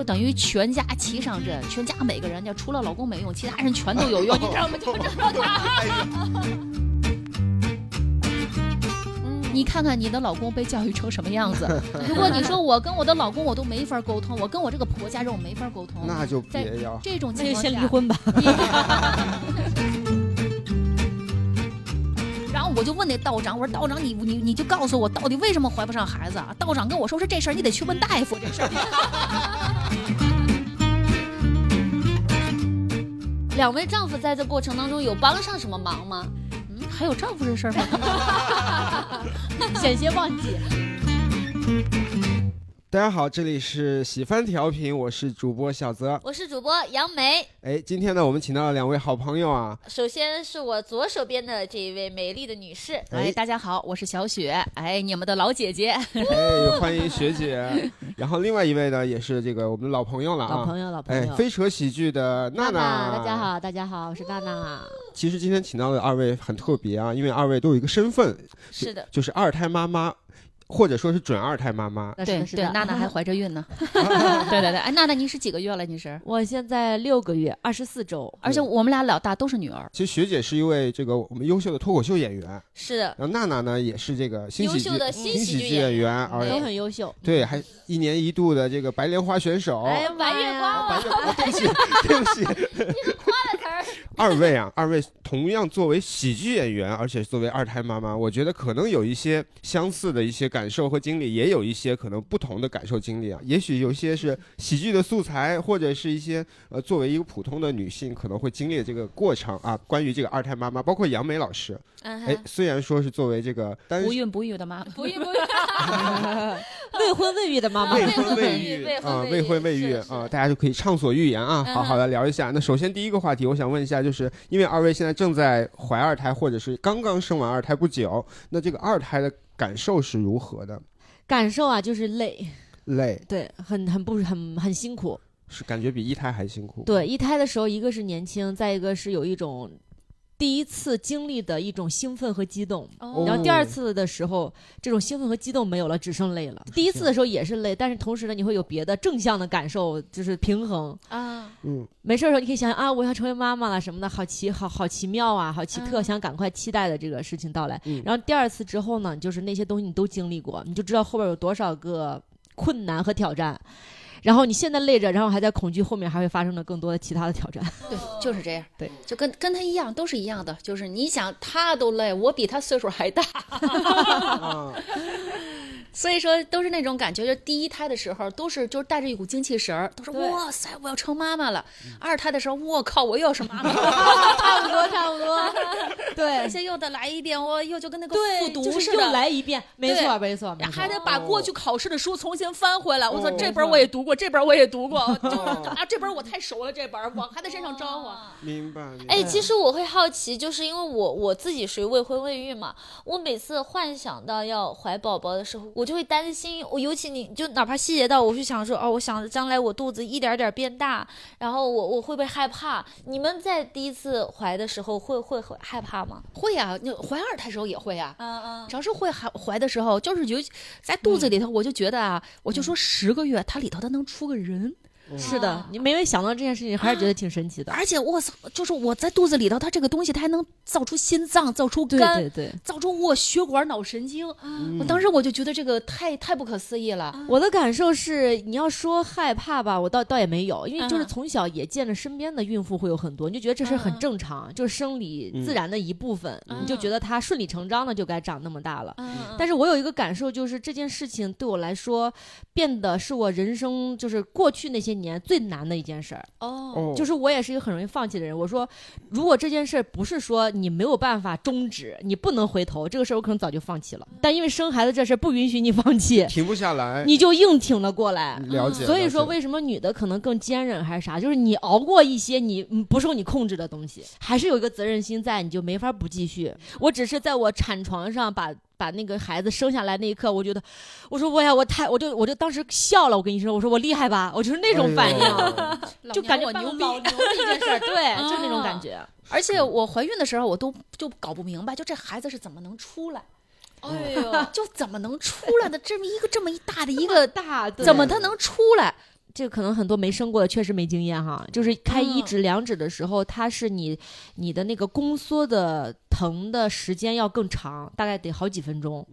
就等于全家齐上阵，全家每个人就除了老公没用，其他人全都有用，你知道吗？就这么他。你看看你的老公被教育成什么样子？如果你说我跟我的老公我都没法沟通，我跟我这个婆家人我没法沟通，那就别要这种那就先离婚吧。我就问那道长，我说道长你你你就告诉我到底为什么怀不上孩子啊？道长跟我说是这事儿你得去问大夫这事儿。两位丈夫在这过程当中有帮上什么忙吗？嗯还有丈夫这事儿吗？险些忘记。大家好，这里是喜番调频，我是主播小泽，我是主播杨梅。哎，今天呢，我们请到了两位好朋友啊。首先是我左手边的这一位美丽的女士。哎，大家好，我是小雪。哎，你们的老姐姐。哎，欢迎学姐。然后另外一位呢，也是这个我们的老朋友了啊。老朋友，老朋友。哎，飞车喜剧的娜娜。大家好，大家好，我是娜娜。其实今天请到的二位很特别啊，因为二位都有一个身份。是的。就是二胎妈妈。或者说是准二胎妈妈，对对，娜娜还怀着孕呢。对对对，哎，娜娜，你是几个月了？你是？我现在六个月，二十四周，而且我们俩老大都是女儿。其实学姐是一位这个我们优秀的脱口秀演员，是的。然后娜娜呢，也是这个新喜剧新喜剧演员，都很优秀。对，还一年一度的这个白莲花选手。哎，白月光，白月光，对不起，对不起。你夸了。二位啊，二位同样作为喜剧演员，而且作为二胎妈妈，我觉得可能有一些相似的一些感受和经历。也有一些可能不同的感受经历啊，也许有些是喜剧的素材，或者是一些呃作为一个普通的女性可能会经历的这个过程啊。关于这个二胎妈妈，包括杨梅老师，哎，虽然说是作为这个不孕不育的妈妈，不孕不育，未婚未育的妈妈，未婚未育啊，未婚未育啊，大家就可以畅所欲言啊，好好的聊一下。那首先第一个话题，我想问一下，就是因为二位现在正在怀二胎，或者是刚刚生完二胎不久，那这个二胎的感受是如何的？感受啊，就是累，累，对，很很不很很辛苦，是感觉比一胎还辛苦。对，一胎的时候，一个是年轻，再一个是有一种。第一次经历的一种兴奋和激动，然后第二次的时候，这种兴奋和激动没有了，只剩累了。第一次的时候也是累，但是同时呢，你会有别的正向的感受，就是平衡啊。嗯，没事的时候你可以想想啊，我要成为妈妈了什么的，好奇好好奇妙啊，好奇特，想赶快期待的这个事情到来。然后第二次之后呢，就是那些东西你都经历过，你就知道后边有多少个困难和挑战。然后你现在累着，然后还在恐惧后面还会发生的更多的其他的挑战。对，就是这样。对，就跟跟他一样，都是一样的。就是你想，他都累，我比他岁数还大。所以说都是那种感觉，就第一胎的时候都是就是带着一股精气神儿，都说哇塞我要成妈妈了。二胎的时候我靠我又要生妈妈，差不多差不多。对，而且又得来一遍，我又就跟那个复读似的，又来一遍，没错没错，还得把过去考试的书重新翻回来。我操，这本我也读过，这本我也读过，就啊这本我太熟了，这本我还在身上招呼。明白。哎，其实我会好奇，就是因为我我自己属于未婚未育嘛，我每次幻想到要怀宝宝的时候。我就会担心，我尤其你就哪怕细节到，我就想说，哦，我想着将来我肚子一点点变大，然后我我会不会害怕？你们在第一次怀的时候会会会害怕吗？会呀，你怀二胎时候也会啊。嗯嗯，只要是会怀怀的时候，就是尤其在肚子里头，我就觉得啊，我就说十个月，它里头它能出个人。是的，你每每想到这件事情，还是觉得挺神奇的。而且我操，就是我在肚子里头，它这个东西它还能造出心脏，造出肝，对对对，造出我血管、脑神经。我当时我就觉得这个太太不可思议了。我的感受是，你要说害怕吧，我倒倒也没有，因为就是从小也见着身边的孕妇会有很多，你就觉得这事很正常，就是生理自然的一部分，你就觉得它顺理成章的就该长那么大了。但是我有一个感受，就是这件事情对我来说，变得是我人生就是过去那些年最难的。一件事儿哦，就是我也是一个很容易放弃的人。我说，如果这件事儿不是说你没有办法终止，你不能回头，这个事儿我可能早就放弃了。但因为生孩子这事儿不允许你放弃，停不下来，你就硬挺了过来。了解。所以说，为什么女的可能更坚韧还是啥？就是你熬过一些你不受你控制的东西，还是有一个责任心在，你就没法不继续。我只是在我产床上把。把那个孩子生下来那一刻，我觉得，我说我呀，我太，我就我就当时笑了。我跟你说我说我厉害吧，我就是那种反应，就感觉我牛逼牛逼 一件事儿，对，就那种感觉。而且我怀孕的时候，我都就搞不明白，就这孩子是怎么能出来？哎呦，就怎么能出来的？这么一个这么一大的一个大，怎么他能出来？这个可能很多没生过的确实没经验哈，就是开一嗯指、两指的时候，它是你你的那个宫缩的疼的时间要更长，大概得好几分钟。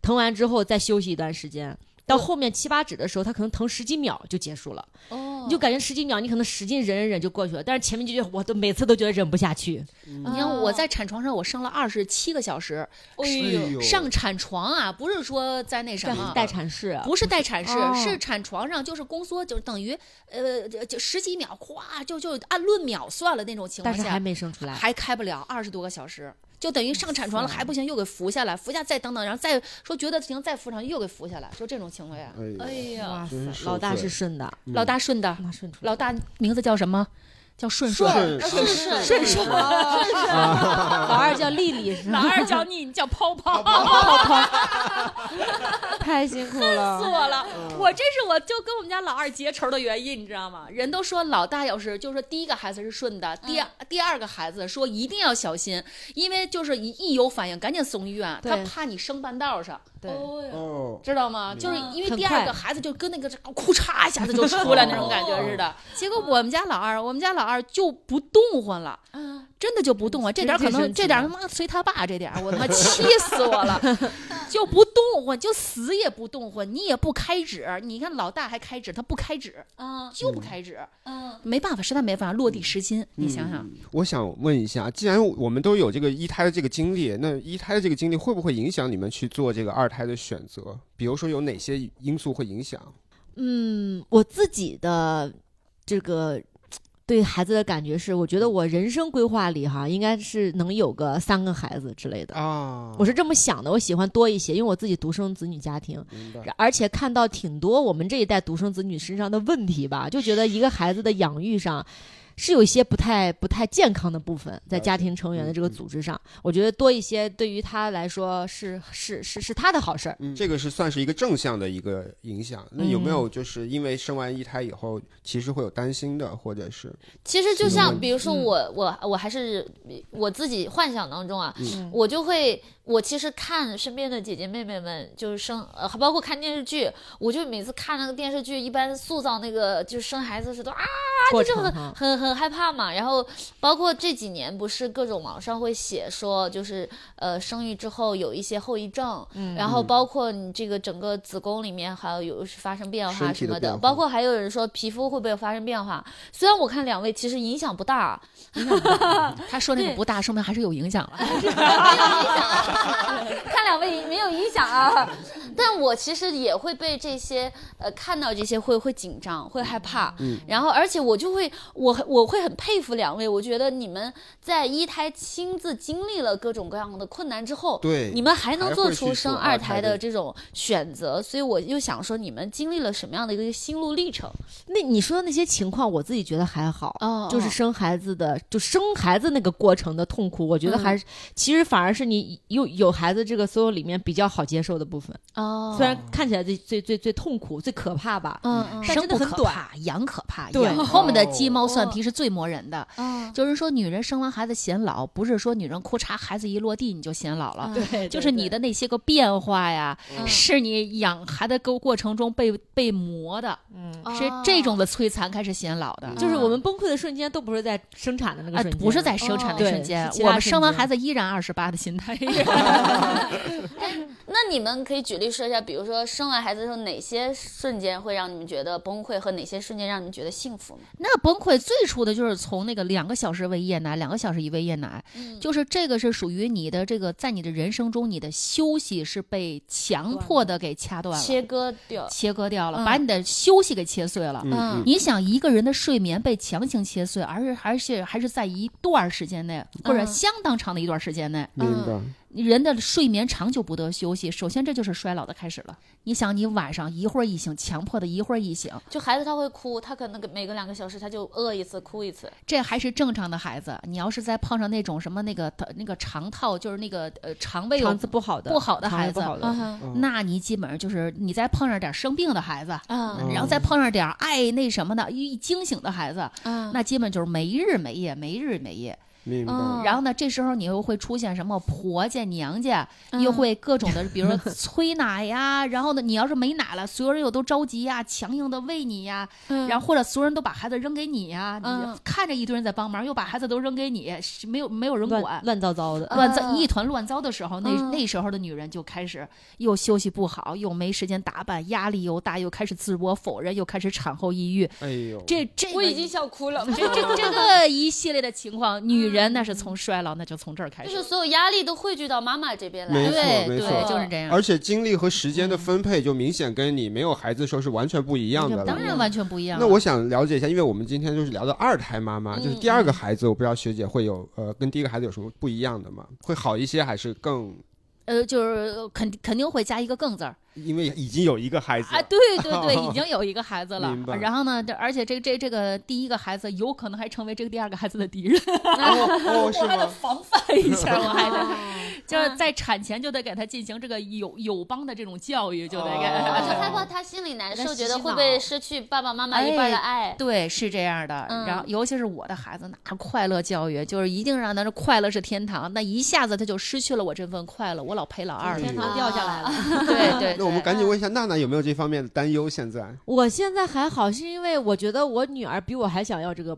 疼完之后再休息一段时间，到后面七八指的时候，他可能疼十几秒就结束了，哦。你就感觉十几秒你可能使劲忍忍忍就过去了，但是前面就觉得我都每次都觉得忍不下去。你看我在产床上，我生了二十七个小时，哎哎呦，上产床啊，不是说在那什么待产室啊，不是待产室，哦。是产床上，就是宫缩，就是等于呃就就十几秒，咵就就按论秒算了那种情况下，但是还没生出来。还开不了二十多个小时，就等于上产床了还不行，又给扶下来，扶下再等等，然后再说觉得行再扶上，又给扶下来，就这种情况啊。哎哎呀，老大是顺的，老大顺的。老大名字叫什么？叫顺顺。顺顺顺顺顺，老二叫丽丽？老二叫你，你叫泡泡。太辛苦 死了。我了！我这是我就跟我们家老二结仇的原因，你知道吗？人都说老大要是就是说第一个孩子是顺的，第二、第二个孩子说一定要小心，因为就是一一有反应赶紧送医院，他怕你生半道上，对，哦，哦，知道吗？就是因为第二个孩子就跟那个裤嚓一下子就出来那种感觉似的。结果我们家老二，我们家老二就不动唤了。嗯，真的就不动啊！这点可能，这点他妈随他爸这点，我他妈 气死我了，就不动唤，就死也不动唤，你也不开指。你看老大还开指，他不开指，嗯就不开指，嗯，没办法，实在没办法，落地实心。你想想，我想问一下，既然我们都有这个一胎的这个经历，那一胎的这个经历会不会影响你们去做这个二胎的选择？比如说有哪些因素会影响？嗯，我自己的这个对孩子的感觉是，我觉得我人生规划里哈，应该是能有个三个孩子之类的。啊，我是这么想的，我喜欢多一些，因为我自己独生子女家庭，而且看到挺多我们这一代独生子女身上的问题吧，就觉得一个孩子的养育上。是有一些不太不太健康的部分在家庭成员的这个组织上，我觉得多一些对于他来说是是是是他的好事儿。嗯，这个是算是一个正向的一个影响。那有没有就是因为生完一胎以后，其实会有担心的，或者是其实就像比如说嗯我我我还是我自己幻想当中啊，嗯我就会我其实看身边的姐姐妹妹们就是生呃，还包括看电视剧，我就每次看那个电视剧，一般塑造那个就是生孩子时都啊，过就很很很害怕嘛。然后包括这几年不是各种网上会写说，就是呃生育之后有一些后遗症，嗯然后包括你这个整个子宫里面还有有发生变化什么的，的包括还有人说皮肤会不会发生变化。虽然我看两位其实影响不大，他说那个不大，说明还是有影响了。看两位没有影响啊，但我其实也会被这些呃看到这些会会紧张，会害怕，嗯。然后而且我就会我我会很佩服两位，我觉得你们在一胎亲自经历了各种各样的困难之后，对你们还能做出生二胎的的。这种选择，所以我又想说你们经历了什么样的一个心路历程？那你说的那些情况，我自己觉得还好，哦就是生孩子的，就生孩子那个过程的痛苦，我觉得还是，其实反而是你有有孩子这个所有里面比较好接受的部分。哦。虽然看起来最最最最痛苦、最可怕吧，嗯嗯。但生不真的很短。可怕，养可怕，对。养后面的哦。鸡毛蒜皮是最磨人的。嗯。就是说，女人生完孩子显老，不是说女人哭嚓孩子一落地你就显老了，对就是你的那些个变化呀，嗯。是你养孩子过过程中被被磨的，嗯，是这种的摧残开始显老的。就是我们崩溃的瞬间都不是在生产的那个啊瞬，间，不是在生产的瞬间，我们生完孩子依然二十八的心态。那你们可以举例说一下，比如说生完孩子之后，哪些瞬间会让你们觉得崩溃，和哪些瞬间让你们觉得幸福吗？那崩溃最初的就是从那个两个小时喂夜奶，两个小时一喂夜奶，嗯就是这个是属于你的这个在你的人生中，你的休息是被强迫的给掐断了，切割掉。切割掉了，嗯把你的休息给切碎了。嗯嗯你想一个人的睡眠被强行切碎，而是还是还是在一段时间内，或者嗯相当长的一段时间内，明白。人的睡眠长久不得休息，首先这就是衰老的开始了。你想，你晚上一会儿一醒，强迫的一会儿一醒，就孩子他会哭，他可能每隔两个小时他就饿一次，哭一次。这还是正常的孩子。你要是再碰上那种什么那个那个肠套，就是那个呃肠胃肠子不好的不好的孩子那你基本上就是你再碰上点生病的孩子，然后再碰上点爱那什么的，一一惊醒的孩子，啊那基本就是没日没夜，没日没夜。明白。嗯然后呢，这时候你又会出现什么婆家、娘家，嗯又会各种的，比如说催奶呀，然后呢，你要是没奶了，所有人又都着急呀，强硬的喂你呀，然后或者所有人都把孩子扔给你呀，嗯你看着一堆人在帮忙，又把孩子都扔给你，没有没有人管。乱糟糟的。乱糟嗯一团乱糟的时候，那嗯那时候的女人就开始又休息不好，又没时间打扮，压力又大，又开始自我否认，又开始产后抑郁。哎呦，这这我已经笑哭了。这这这个一系列的情况，女人那是从衰老，那就从这儿开始。就是所有压力都汇聚到妈妈这边来。没错没错，就是这样。而且精力和时间的分配就明显跟你没有孩子的时候是完全不一样的了。当然完全不一样。那我想了解一下，因为我们今天就是聊到二胎妈妈，就是第二个孩子，我不知道学姐会有呃跟第一个孩子有什么不一样的吗？会好一些还是更？呃，就是肯肯定会加一个更字儿因为已经有一个孩子啊，了，对对对，已经有一个孩子了明白。然后呢，而且这这这个第一个孩子有可能还成为这个第二个孩子的敌人，哦哦 我还得？防范一下，我还得哦就是在产前就得给他进行这个友友邦的这种教育，就得给。就害怕他心里难受，觉得会不会被失去爸爸妈妈一半的爱。对，是这样的。嗯然后，尤其是我的孩子，那快乐教育就是一定让他这快乐是天堂，那一下子他就失去了我这份快乐，我老陪老二去。天堂掉下来了。对对，那我们赶紧问一下娜娜有没有这方面的担忧？现在我现在还好，是因为我觉得我女儿比我还想要这个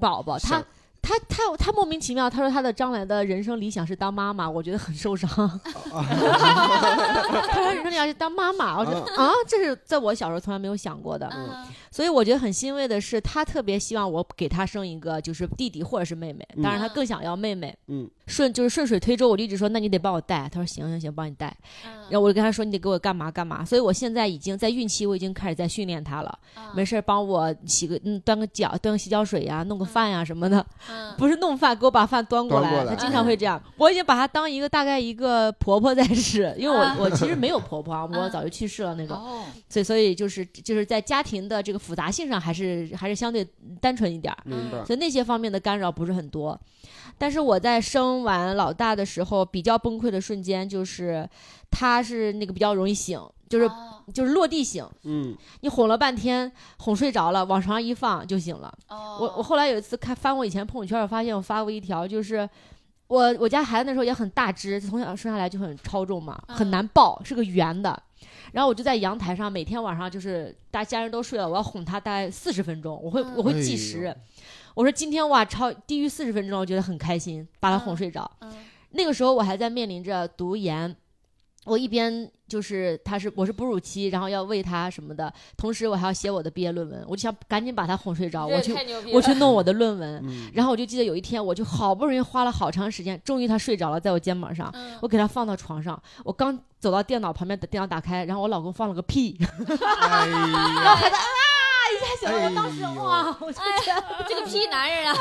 宝宝，她想她她她莫名其妙，她说她的将来的人生理想是当妈妈，我觉得很受伤。她说人生理想是当妈妈，我觉得啊，这是在我小时候从来没有想过的，嗯所以我觉得很欣慰的是，她特别希望我给她生一个就是弟弟或者是妹妹，当然她更想要妹妹。嗯，顺就是顺水推舟，我就一直说那你得帮我带，他说行行行，帮你带。嗯然后我就跟他说你得给我干嘛干嘛，所以我现在已经在孕期我已经开始在训练他了。没事儿帮我洗个嗯端个脚端个洗脚水呀，弄个饭呀什么的，嗯不是弄饭，给我把饭端过来。端过来她经常会这样，我已经把他当一个大概一个婆婆在使，因为我我其实没有婆婆啊，我早就去世了那种，哦，所以所以就是就是在家庭的这个复杂性上还是还是相对单纯一点儿，明白。所以那些方面的干扰不是很多。但是我在生完老大的时候，比较崩溃的瞬间就是，他是那个比较容易醒，就是哦就是落地醒。嗯，你哄了半天，哄睡着了，往床上一放就醒了。哦我我后来有一次看翻我以前朋友圈，我发现我发过一条，就是我我家孩子那时候也很大只，从小生下来就很超重嘛，很难抱，是个圆的。然后我就在阳台上，每天晚上就是大家人都睡了，我要哄他大概四十分钟，我会我会计时。我说今天哇超低于四十分钟，我觉得很开心，把他哄睡着。嗯那个时候我还在面临着读研，我一边就是他是我是哺乳期，然后要喂他什么的，同时我还要写我的毕业论文，我就想赶紧把他哄睡着，我去我去弄我 的论文。嗯然后我就记得有一天，我就好不容易花了好长时间，终于他睡着了，在我肩膀上，嗯我给他放到床上，我刚走到电脑旁边，电脑打开，然后我老公放了个屁，哎呀，他我当时哇，我就觉得这个屁男人啊！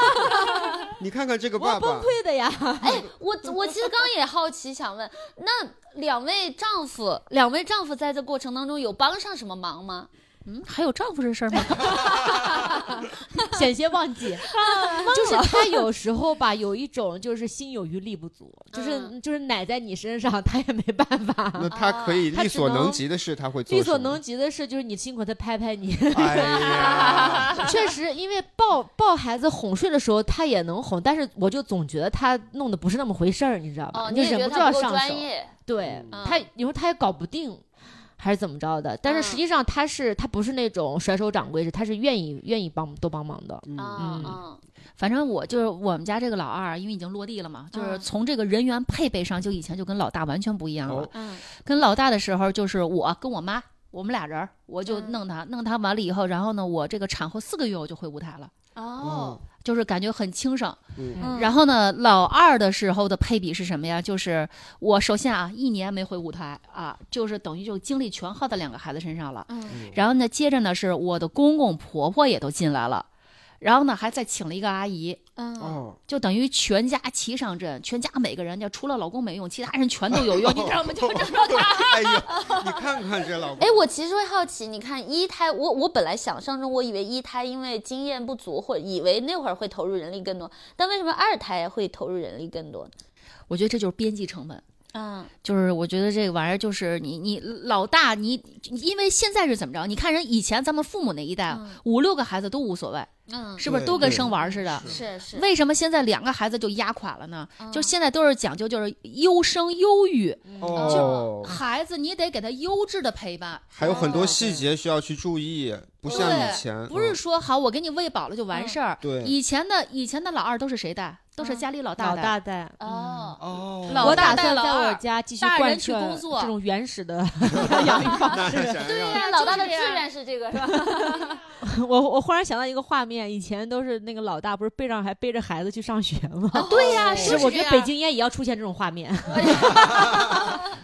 你看看这个我要崩爸爸，溃的呀。哎我我其实刚也好奇，想问，那两位丈夫，两位丈夫在这过程当中有帮上什么忙吗？嗯，还有丈夫这事儿吗？险些忘记，就是他有时候吧，有一种就是心有余力不足，就是、嗯就是奶在你身上，他也没办法。那他可以力所能能及的事，他会做力所能及的事就是你辛苦他拍拍你，哎，确实，因为抱抱孩子哄睡的时候他也能哄，但是我就总觉得他弄的不是那么回事儿，你知道吧？哦，你也觉你就忍不住得不够要上手。专业？对嗯他，你说他也搞不定。还是怎么着的？但是实嗯。际上他是他不是那种甩手掌柜式，他是愿意愿意帮多帮忙的。嗯。嗯反正我就是我们家这个老二，因为已经落地了嘛，就是嗯。从这个人员配备上，就以前就跟老大完全不一样了。跟老大的时候，就是我跟我妈，我们俩人儿，我就嗯。弄他，弄他完了以后，然后呢，我这个产后四个月我就回舞台了，哦，就是感觉很轻省。嗯嗯然后呢，老二的时候的配比是什么呀？就是我首先啊，一年没回舞台啊，就是等于就精力全耗在两个孩子身上了。嗯然后呢，接着呢，是我的公公婆婆也都进来了。然后呢，还再请了一个阿姨，嗯哦，就等于全家齐上阵，全家每个人就除了老公没用，其他人全都有用，你知道吗？就这么 哎呦，你看看这老公，哎，我其实会好奇，你看一胎，我我本来想象中，我以为一胎因为经验不足，或以为那会儿会投入人力更多，但为什么二胎会投入人力更多呢？我觉得这就是边际成本。嗯就是我觉得这个玩意儿就是你你老大你，因为现在是怎么着？你看人以前咱们父母那一代，嗯五六个孩子都无所谓，嗯，是不是都跟生娃似的？是是，为什么现在两个孩子就压垮了呢？嗯就现在都是讲究就是优生优育，哦，孩子你得给他优质的陪伴，还有很多哦细节需要去注意，不像以前，不是嗯说好我给你喂饱了就完事儿。对以前的以前的老二都是谁带？都是嗯家里老大老带。大带。哦，哦，老我大带老打算在我二家继续大人去贯彻工作这种原始的 养育方式。对呀、老大的志愿是这个是吧？我我忽然想到一个画面，以前都是那个老大不是背上还背着孩子去上学吗？啊，对呀、哦是是，我觉得北京应该也要出现这种画面。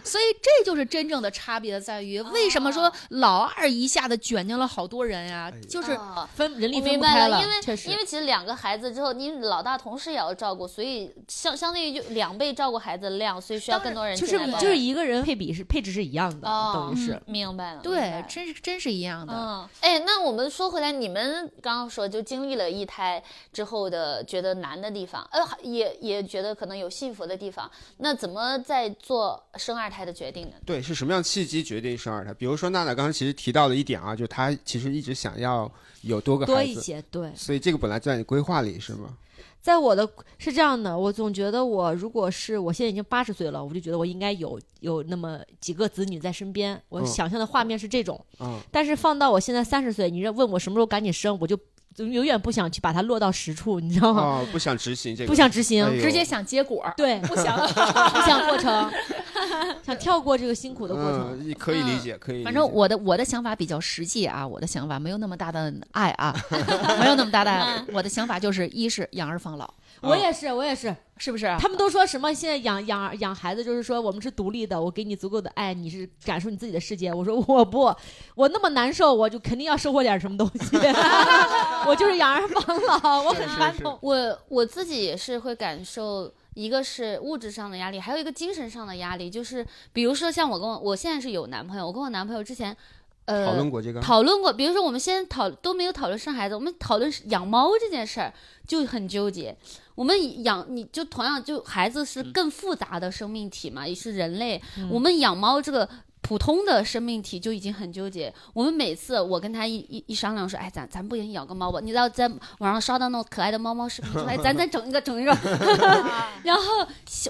所以这就是真正的差别在于，为什么说哦老二一下子卷进了好多人呀、哎就是哦分人力我明白分不开了，因为因为其实两个孩子之后，你老大同时也要照顾，所以相相当于就两倍照顾孩子的量，所以需要更多人就是就是一个人配比是配置是一样的，哦等于是嗯。明白了，对，真是真是一样的。嗯，哎，那我们说回来，你们刚刚说就经历了一胎之后的觉得难的地方，呃，也也觉得可能有幸福的地方，那怎么在做生二胎的决定呢？对，是什么样契机决定生二胎？比如说娜娜刚刚其实提到了一点啊，就她其实一直想要有多个多孩子，一些，对，所以这个本来在你规划里是吗？在我的是这样的，我总觉得我如果是我现在已经八十岁了，我就觉得我应该有有那么几个子女在身边。我嗯想象的画面是这种，嗯，但是放到我现在三十岁，你问我什么时候赶紧生，我就就永远不想去把它落到实处，你知道吗？哦，不想执行这个，不想执行，哎直接想结果，对，不想。不想过程，想跳过这个辛苦的过程。嗯，可以理解，可以理解。反正我的我的想法比较实际啊，我的想法没有那么大的爱啊，没有那么大的爱。我的想法就是，一是养儿防老，我也是，我也是。是不是？他们都说什么？现在养养养孩子，就是说我们是独立的，我给你足够的爱，你是感受你自己的世界。我说我不，我那么难受，我就肯定要收获点什么东西。我就是养儿防老，我很传统。我我自己也是会感受，一个是物质上的压力，还有一个精神上的压力，就是比如说像我跟我我现在是有男朋友，我跟我男朋友之前，呃，讨论过这个，讨论过，比如说我们先讨都没有讨论生孩子，我们讨论养猫这件事儿就很纠结。我们养你就同样就孩子是更复杂的生命体嘛，也是人类。我们养猫这个普通的生命体就已经很纠结。我们每次我跟他一一一商量说，哎，咱咱不行养个猫吧？你知道在网上刷到那种可爱的猫猫视频，说 哎，咱咱整一个整一个，然后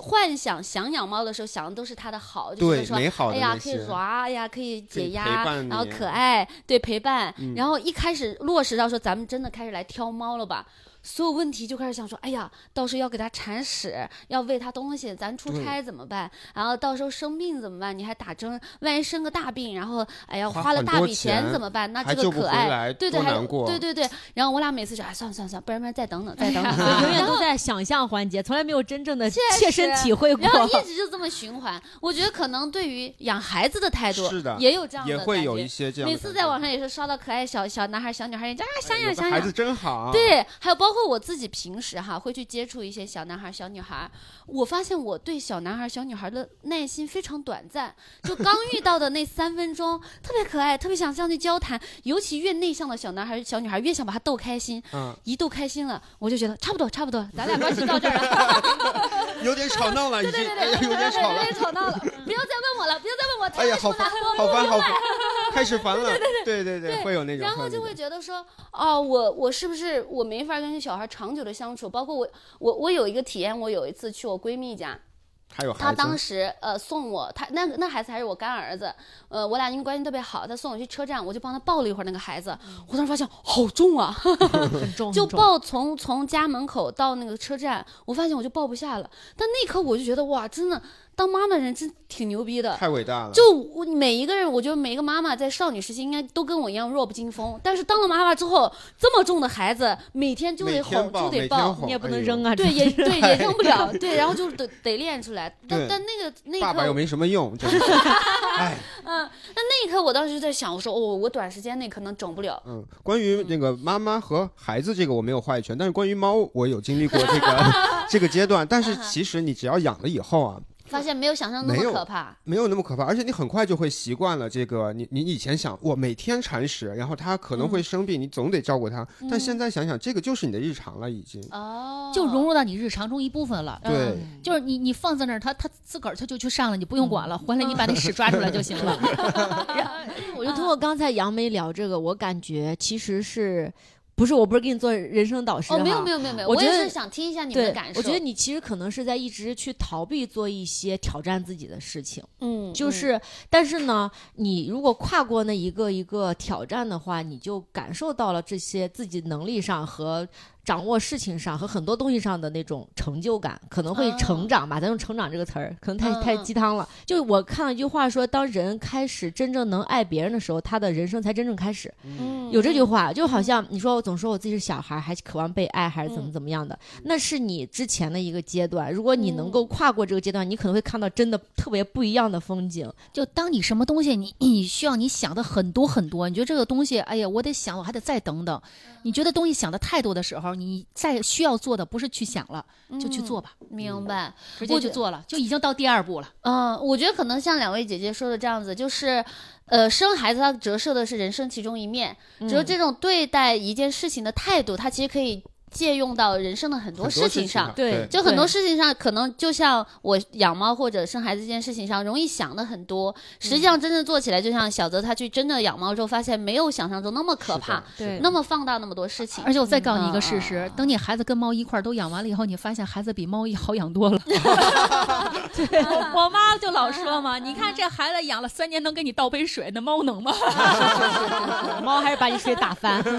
幻想想养猫的时候想的都是它的好，就对是说美好的哎呀可以那些，抓，哎呀可以解压，然后可爱，对陪伴。嗯然后一开始落实到说咱们真的开始来挑猫了吧。所有问题就开始想说，哎呀，到时候要给它铲屎，要喂它东西，咱出差怎么办？然后到时候生病怎么办？你还打针，万一生个大病，然后哎呀花花了大笔钱钱怎么办？那这个可爱，对对，还难过。对对对。然后我俩每次就哎算了算了算了，不然不然再等等再等等，永远都在想象环节，从来没有真正的 切身体会过然。后一直就这么循环。我觉得可能对于养孩子的态度是的也有这样的也会有感觉一些这样的每。次在网上也是刷到可爱小小男孩、小女孩，人家啊想有养想养个孩子。真好。，对，还有包括我自己平时哈会去接触一些小男孩、小女孩，我发现我对小男孩、小女孩的耐心非常短暂，就刚遇到的那三分钟特别可爱，特别想上去交谈，尤其越内向的小男孩、小女孩越想把他逗开心，嗯，一逗开心了，我就觉得差不多，差不多，咱俩关系到这儿了。有点吵闹了，已经，对对对，有点吵了有。点吵闹了，不要再问我了，不要再问我。哎呀，好烦，好烦，好烦，开始烦了。对对对会有那种。然后就会觉得说，哦，我我是不是我没法跟小孩长久的相处？包括我我我有一个体验，我有一次去我闺蜜家，还有孩子。她当时呃送我，她那那孩子还是我干儿子，呃我俩因为关系特别好，她送我去车站，我就帮他抱了一会儿那个孩子，我当时发现好重啊，很重，就抱从从家门口到那个车站，我发现我就抱不下了，但那一刻我就觉得哇，真的当妈妈的人真挺牛逼的，太伟大了。就我每一个人，我觉得每一个妈妈在少女时期应该都跟我一样弱不禁风，但是当了妈妈之后，这么重的孩子，每天就得哄，就得抱。你也不能扔啊。对，也对，也扔不了，对，然后就得得练出来。但但那个那一刻，爸爸又没什么用，真是。哎，那一刻我当时就在想，我说哦，我短时间内可能整不了。嗯，关于那个妈妈和孩子这个我没有话语权，但是关于猫，我有经历过这个 这个阶段。但是其实你只要养了以后啊。发现没有想象那么可怕。没有那么可怕，而且你很快就会习惯了这个。你你以前想我每天铲屎，然后它可能会生病，你总得照顾它。但现在想想，这个就是你的日常了，已经。哦，就融入到你日常中一部分了。对，就是你你放在那儿，它它自个儿它就去上了，你不用管了，回来你把那屎抓出来就行了。我就通过刚才杨梅聊这个，我感觉其实是不是我不是给你做人生导师哦，没有没有没有没有，我我觉得也是想听一下你们的对感，受。我觉得你其实可能是在一直去逃避做一些挑战自己的事情，嗯，嗯就是，但是呢，你如果跨过那一个一个挑战的话，你就感受到了这些自己能力上和掌握事情上和很多东西上的那种成就感，可能会哦成长吧。咱用“成长”这个词儿，可能太嗯太嗯鸡汤了。就我看了一句话说，当人开始真正能爱别人的时候，他的人生才真正开始。嗯有这句话，就好像你说我总说我自己是小孩，还渴望被爱，还是怎么嗯怎么样的，那是你之前的一个阶段。如果你能嗯够跨过这个阶段，你可能会看到真的特别不一样的风景。就当你什么东西你你需要你想的很多很多，你觉得这个东西，哎呀，我得想，我还得再等等。你觉得东西想的太多的时候，你再需要做的不是去想了，就去做吧，明白。直接就做了，就已经到第二步了。嗯，我觉得可能像两位姐姐说的这样子，就是，呃，生孩子它折射的是人生其中一面，只有这种对待一件事情的态度，它其实可以借用到人生的很多事情上。对就很多事情上，可能就像我养猫或者生孩子这件事情上，容易想的很多，实际上真正做起来，就像小泽他去真的养猫之后，发现没有想象中那么可怕，对那么放大那么多事情。而且我再告诉你一个事嗯实，等你孩子跟猫一块儿都养完了以后，你发现孩子比猫好养多了。我 我妈就老说嘛，你看这孩子养了三年能给你倒杯水，那猫能吗？猫还是把你水打翻。对，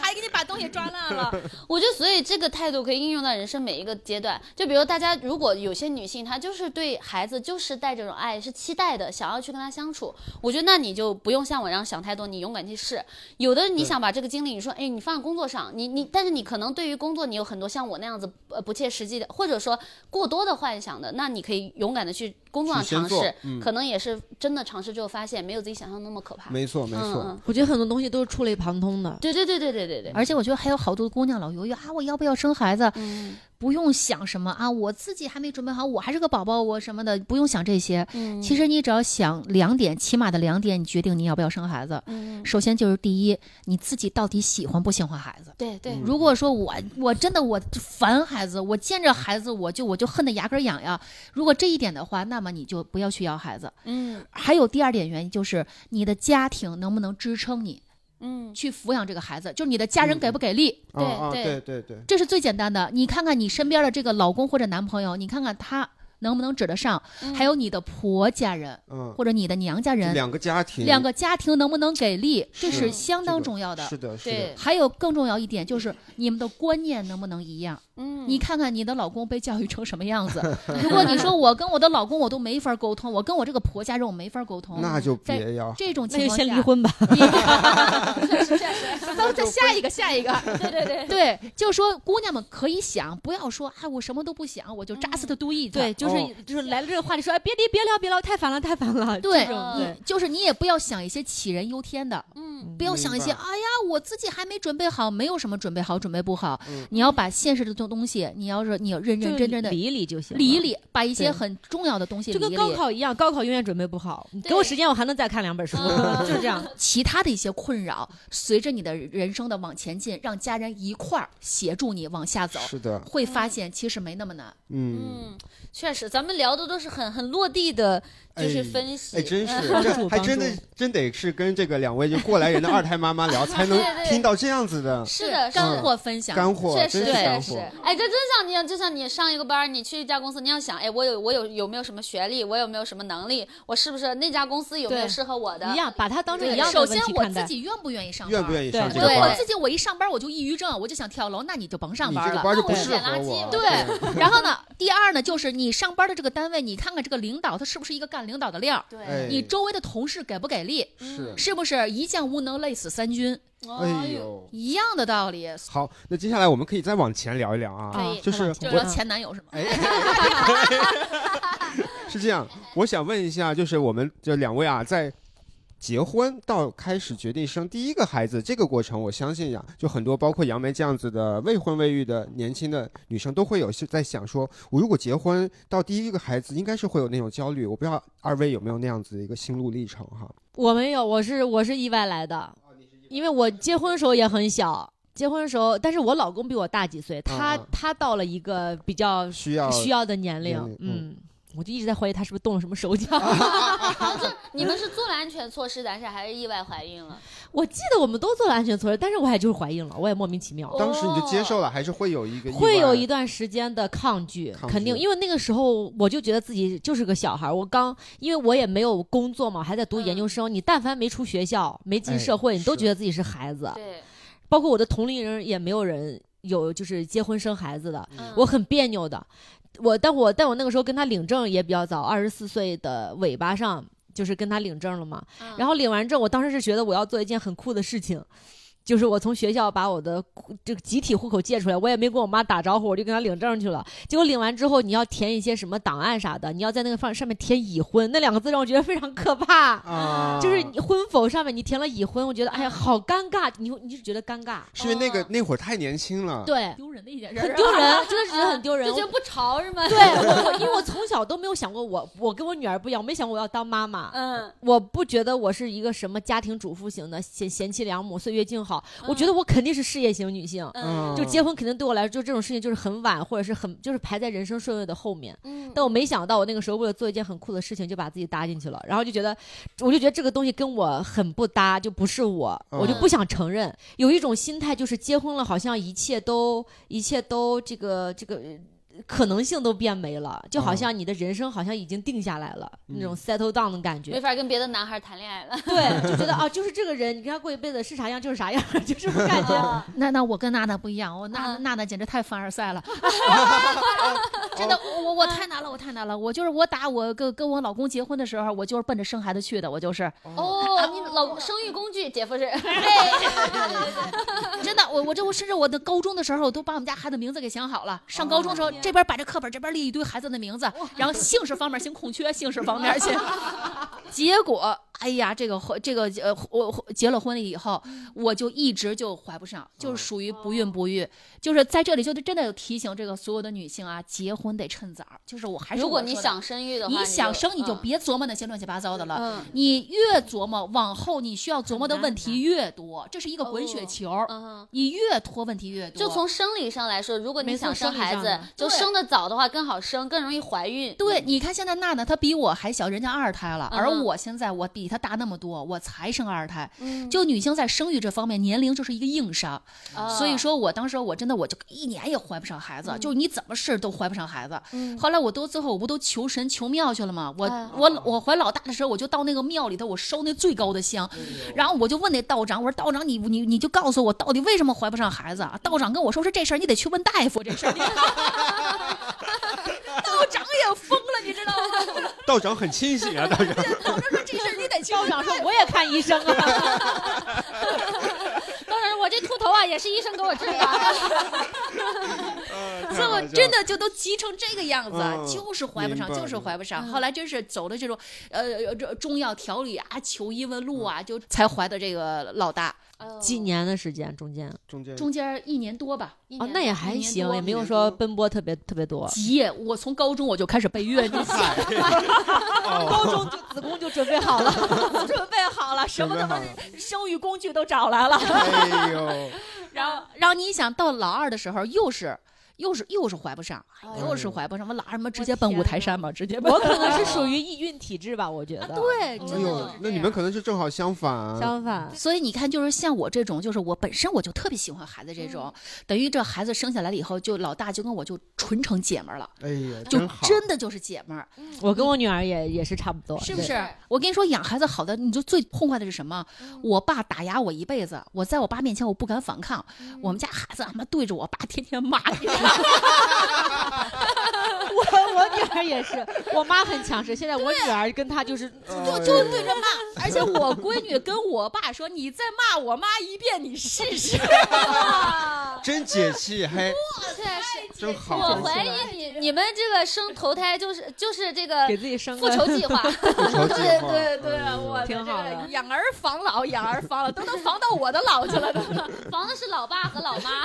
还给你把东西抓烂了。我觉得，所以这个态度可以应用到人生每一个阶段。就比如大家，如果有些女性她就是对孩子就是带这种爱，是期待的，想要去跟他相处，我觉得那你就不用像我这样想太多，你勇敢去试。有的你想把这个精力，你说，哎，你放在工作上，你你，但是你可能对于工作你有很多像我那样子呃不切实际的，或者说过多的幻想的，那你可以勇敢的去工作上尝试，嗯可能也是真的尝试之后发现没有自己想象那么可怕。没错没错。嗯嗯，我觉得很多东西都是触类旁通的。对对对对对对对，而且我觉得还有好多姑娘老犹豫啊，我要不要生孩子？嗯不用想什么啊，我自己还没准备好，我还是个宝宝，我什么的，不用想这些。嗯，其实你只要想两点，起码的两点，你决定你要不要生孩子。嗯，首先就是第一，你自己到底喜欢不喜欢孩子。对对，如果说我我真的我烦孩子，我见着孩子我就我就恨得牙根痒痒。如果这一点的话，那么你就不要去要孩子。嗯还有第二点原因就是你的家庭能不能支撑你嗯。去抚养这个孩子，就是你的家人给不给力。对对对对，这是最简单的。你看看你身边的这个老公或者男朋友，你看看他能不能指得上，还有你的婆家人嗯，或者你的娘家人，两个家庭，两个家庭能不能给力，这是是相当重要的。是的，是的，还有更重要一点就是你们的观念能不能一样？嗯，你看看你的老公被教育成什么样子。如果你说我跟我的老公我都没法沟通，我跟我这个婆家人我没法沟通，那就在别要。这种情况下，先离婚吧。咱再下一个，下一个。对对对，对，就说姑娘们可以想，不要说哎，我什么都不想，我就 just do it。对，就是、哦就是来了这个话题说，哎，别离，别聊，别聊，太烦了，太烦了。对就是你也不要想一些杞人忧天的，嗯不要想一些哎呀，我自己还没准备好，没有什么准备好，准备不好。嗯你要把现实的东东西，你要是你要认认真真的理一理就行，理一理，把一些很重要的东西就跟。高考一样，高考永远准备不好。你给我时间，我还能再看两本书，嗯就是这样。其他的一些困扰，随着你的人生的往前进，让家人一块儿协助你往下走，是的，会发现其实没那么难。嗯，嗯，确实，咱们聊的都是很很落地的，就是分析。哎，真是，这还真的真得是跟这个两位就过来人的二胎妈妈聊，才能听到这样子的是的，干。货分享，干货，确实是干确实货。，哎，这真像你，就像你上一个班儿，你去一家公司，你要想，哎，我有我有有没有什么学历，我有没有什么能力，我是不是那家公司有没有适合我的？一样，把它当成一样的首先我自。己愿不愿意上班？愿不愿意上对我自己我一上班我就抑郁症，我就想跳楼，那你就甭上班了。这个班就不那我适合捡垃圾对，然后呢，第二呢，就是你上班的这个单位，你看看这个领导他是不是一个干领导的料，你周围的同事给不给力，是，是不是一将无能累死三军，哎，呦。一样的道理。好，那接下来我们可以再往前聊一聊啊，就是就是我前男友是吗？哎，是这样，我想问一下，就是我们这两位啊，在结婚到开始决定生第一个孩子这个过程，我相信呀，就很多包括杨梅这样子的未婚未育的年轻的女生都会有是在想说，我如果结婚到第一个孩子，应该是会有那种焦虑。我不知道二位有没有那样子的一个心路历程哈？我没有，我是我是意外来的，因为我结婚的时候也很小。结婚的时候，但是我老公比我大几岁，他、嗯他到了一个比较需要需要的年龄，年龄嗯嗯，我就一直在怀疑他是不是动了什么手脚。你们是做了安全措施但，是还是意外怀孕了？我记得我们都做了安全措施，但是我还就是怀孕了，我也莫名其妙。当时你就接受了，还是会有一个会有一段时间的抗拒，抗拒肯定，因为那个时候我就觉得自己就是个小孩儿。我刚，因为我也没有工作嘛，还在读研究生。你但凡没出学校、没进哎社会，你都觉得自己是孩子。对，包括我的同龄人也没有人有就是结婚生孩子的，嗯我很别扭的。我但我但我那个时候跟他领证也比较早，二十四岁的尾巴上就是跟他领证了嘛。嗯然后领完证，我当时是觉得我要做一件很酷的事情，就是我从学校把我的这个集体户口借出来，我也没跟我妈打招呼，我就跟她领证去了。结果领完之后，你要填一些什么档案啥的，你要在那个放上面填已婚那两个字，让我觉得非常可怕。啊，就是你婚否上面你填了已婚，我觉得哎呀好尴尬，你你是觉得尴尬？是因为那个哦那会儿太年轻了，对，丢人的一件事。很丢人，真的是觉得很丢人。我就觉得不潮是吗？对我，我 因为我从小都没有想过我，我跟我女儿不一样，我没想过我要当妈妈。嗯，我不觉得我是一个什么家庭主妇型的贤贤妻良母、岁月静好，嗯我觉得我肯定是事业型女性。嗯，就结婚肯定对我来说，就这种事情就是很晚，或者是很就是排在人生顺位的后面。嗯但我没想到，我那个时候为了做一件很酷的事情，就把自己搭进去了，然后就觉得，我就觉得这个东西跟我很不搭，就不是我，嗯我就不想承认。有一种心态就是结婚了，好像一切都一切都这个这个。呃可能性都变没了，就好像你的人生好像已经定下来了，那种 settle down 的感觉。没法跟别的男孩谈恋爱了。对，就觉得啊，就是这个人，你跟他过一辈子是啥样 就是啥样，就这种感觉。那那我跟娜娜不一样，我娜啊娜娜简直太凡尔赛了，真的，我我我太难了，我太难了，我就是我打我跟跟我老公结婚的时候，我就是奔着生孩子去的，我就是哦，你老公生育工具，姐夫是。真的，我我这我甚至我的高中的时候，我都把我们家孩子名字给想好了。上高中的时候，这边摆着课本，这边列一堆孩子的名字，然后姓氏方面先空缺，姓氏方面先。结果，哎呀，这个婚这个呃，我我结了婚了以后，我就一直就怀不上，就是属于不孕不育。就是在这里，就真的有提醒这个所有的女性啊，结婚得趁早。就是我还是如果你想生育的话，你想生，你就嗯别琢磨那些乱七八糟的了。嗯你越琢磨，往后你需要琢磨的问题越多，这是一个滚雪球。嗯。你越拖问题越多。就从生理上来说，如果你想生孩子就生的早的话更好生，更容易怀孕。对，你看现在娜娜她比我还小，人家二胎了，而我现在我比她大那么多，我才生二胎。嗯，就女性在生育这方面，年龄就是一个硬伤，哦所以说我当时我真的我就一年也怀不上孩子，嗯就你怎么试都怀不上孩子。嗯后来我都最后我不都求神求庙去了吗？我、哎我我怀老大的时候，我就到那个庙里头，我烧那最高的香，然后我就问那道长，我说道长你你你就告诉我到底为什么怀不上孩子啊？道长跟我说是这事儿你得去问大夫，这事儿。道长也疯了，你知道吗？道长很清醒啊，道长。道长说这事校长说我也看医生啊，当然我这秃头啊也是医生给我治的。所以我真的就都急成这个样子，嗯就是怀不上，就是怀不上。后来真是走的这种呃这中药调理啊、求医问路啊，就才怀的这个老大。几年的时间中间中间中间一年多吧，哦，那也还行也没有说奔波特别特别多。急。我从高中我就开始备孕，你 想，高中就子宫就准备好了，准备好了，什么他妈生育工具都找来了。哎呦，然后然后你想到老二的时候又是。又是又是怀不上，哦又是怀不上，我老二们直接奔五台山嘛，直接奔。我可能是属于易孕体质吧，我觉得。对，嗯真的那你们可能是正好相反。相反，所以你看，就是像我这种，就是我本身我就特别喜欢孩子这种，等于这孩子生下来了以后，就老大就跟我就纯成姐们儿了，哎呀，就真的就是姐们儿，我跟我女儿也也是差不多，是不是？我跟你说，养孩子好的，你就最痛快的是什么？我爸打压我一辈子，我在我爸面前我不敢反抗，我们家孩子他妈对着我爸天天骂，我我女儿也是，我妈很强势，现在我女儿跟她就是就就对着骂，而且我闺女跟我爸说：“你再骂我妈一遍，你试试。”真解气，还哇塞。真好。我怀疑你你们这个生投胎就是就是这个给自己生复仇计划，复仇计对划对对，我的这挺好的个养儿防老，养儿防老都能防到我的老去了，都。防的是老爸和老妈。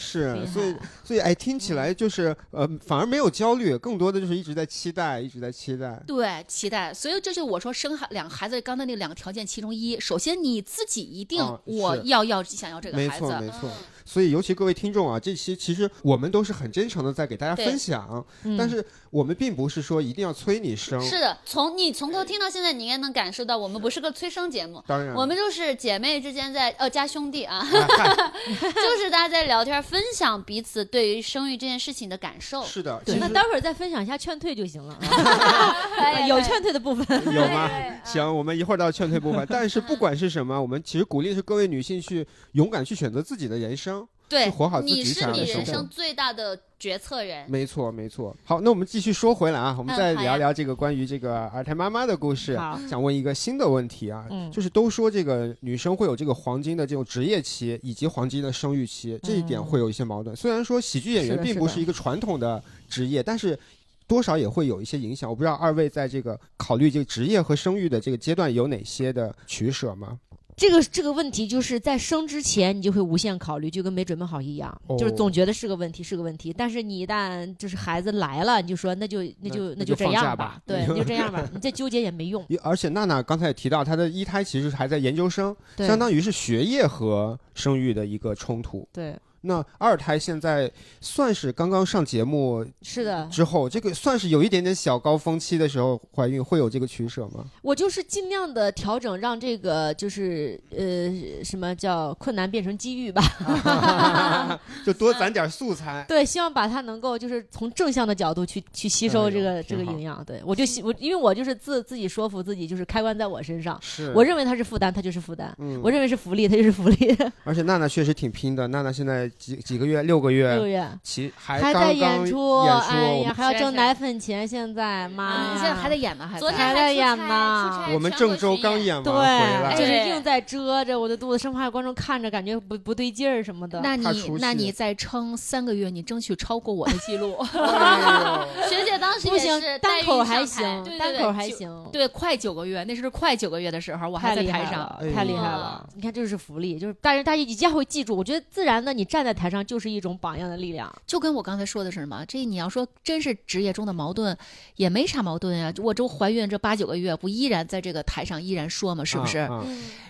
是所以所以哎，听起来就是呃，反而没有焦虑，更多的就是一直在期待，一直在期待。对，期待。所以这就是我说生孩两个孩子，刚才那两个条件其中一。首先你自己一定我要要想要这个没孩子，错没错。所以尤其各位听众啊，这期其实我们都是很真诚的在给大家分享，嗯但是我们并不是说一定要催你生。是的，从你从头听到现在，你应该能感受到，我们不是个催生节目。当然，我们就是姐妹之间在呃加兄弟啊，就是大家在聊天，分享彼此对于生育这件事情的感受。是的，那待会儿再分享一下劝退就行了，哎有劝退的部分。有吗？哎行，我们一会儿到劝退部分。但是不管是什么，我们其实鼓励的是各位女性去勇敢去选择自己的人生，对，活好自己你是想要你人的生活。生最大的决策人。没错，没错。好，那我们继续说回来啊，我们再聊聊这个关于这个二胎妈妈的故事。好想问一个新的问题啊，嗯就是都说这个女生会有这个黄金的这种职业期以及黄金的生育期，这一点嗯会有一些矛盾。虽然说喜剧演员并不是一个传统的职业，但是。多少也会有一些影响，我不知道二位在这个考虑这个职业和生育的这个阶段有哪些的取舍吗？这个这个问题就是在生之前你就会无限考虑，就跟没准备好一样，哦就是总觉得是个问题，是个问题。但是你一旦就是孩子来了，你就说那就那就那就这样吧，对，那就这样吧，你再纠结也没用。而且娜娜刚才也提到，她的一胎其实还在研究生，相当于是学业和生育的一个冲突。对，那二胎现在算是刚刚上节目是的，之后，这个算是有一点点小高峰期的时候怀孕，会有这个取舍吗？我就是尽量的调整，让这个就是呃什么叫困难变成机遇吧。就多攒点素材。对，希望把它能够就是从正向的角度去去吸收这个、这个营养。对我就希我因为我就是自自己说服自己，就是开关在我身上。是我认为它是负担，它就是负担；嗯我认为是福利，它就是福利。而且娜娜确实挺拼的。娜娜现在几几个月，六个月，六个月其还还在刚刚演出，演哎呀，还要挣奶粉钱，现在妈现在还在演呢，还昨天还在演呢我们郑州刚演完对，回来，就是哎硬在遮着我的肚子，生怕有观众看着感觉不不对劲儿什么的。那你那你再撑三个月，你争取超过我的记录。学姐当时也不行是，单口还行单口还行。对，快九个月，那是快九个月的时候，我还在台上。太厉害了！你看，这就是福利，就是但是大家一定会记住。我觉得自然的，你站在台上就是一种榜样的力量。就跟我刚才说的是什么，这你要说真是职业中的矛盾，也没啥矛盾呀。我这怀孕这八九个月，不依然在这个台上依然说嘛，是不是？啊啊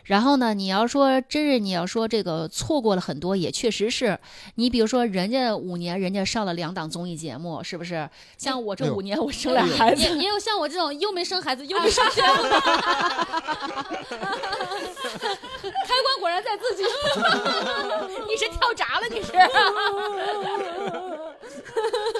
然后呢，你要说真是你要说这个错过了很多，也确实是。你比如说，人家五年，人家上了两档综艺节目，是不是？像我这五年，我生俩孩子，也也有像我这种又没生孩子又没上节目的，开 关果然在自己。你是跳闸了，你是？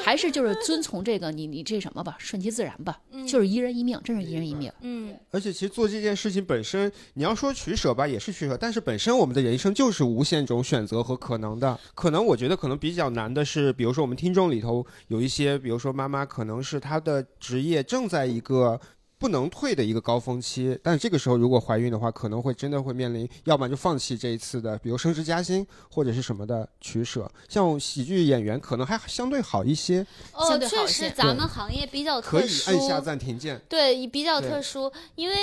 还是就是遵从这个你你这什么吧，顺其自然吧，就是一人一命，真是一人一命。嗯，而且其实做这件事情本身，你要说取舍吧，也是取舍，但是本身我们的人生就是无限种选择和可能的。可能我觉得可能比较难的是，比如说我们听众里头有一些，比如说妈妈可能是她的职业正在一个。不能退的一个高峰期，但是这个时候如果怀孕的话，可能会真的会面临，要不然就放弃这一次的，比如升职加薪或者是什么的取舍。像喜剧演员可能还相对好一些，哦，确实咱们行业比较可以特殊，按下暂停键。对，比较特殊，因为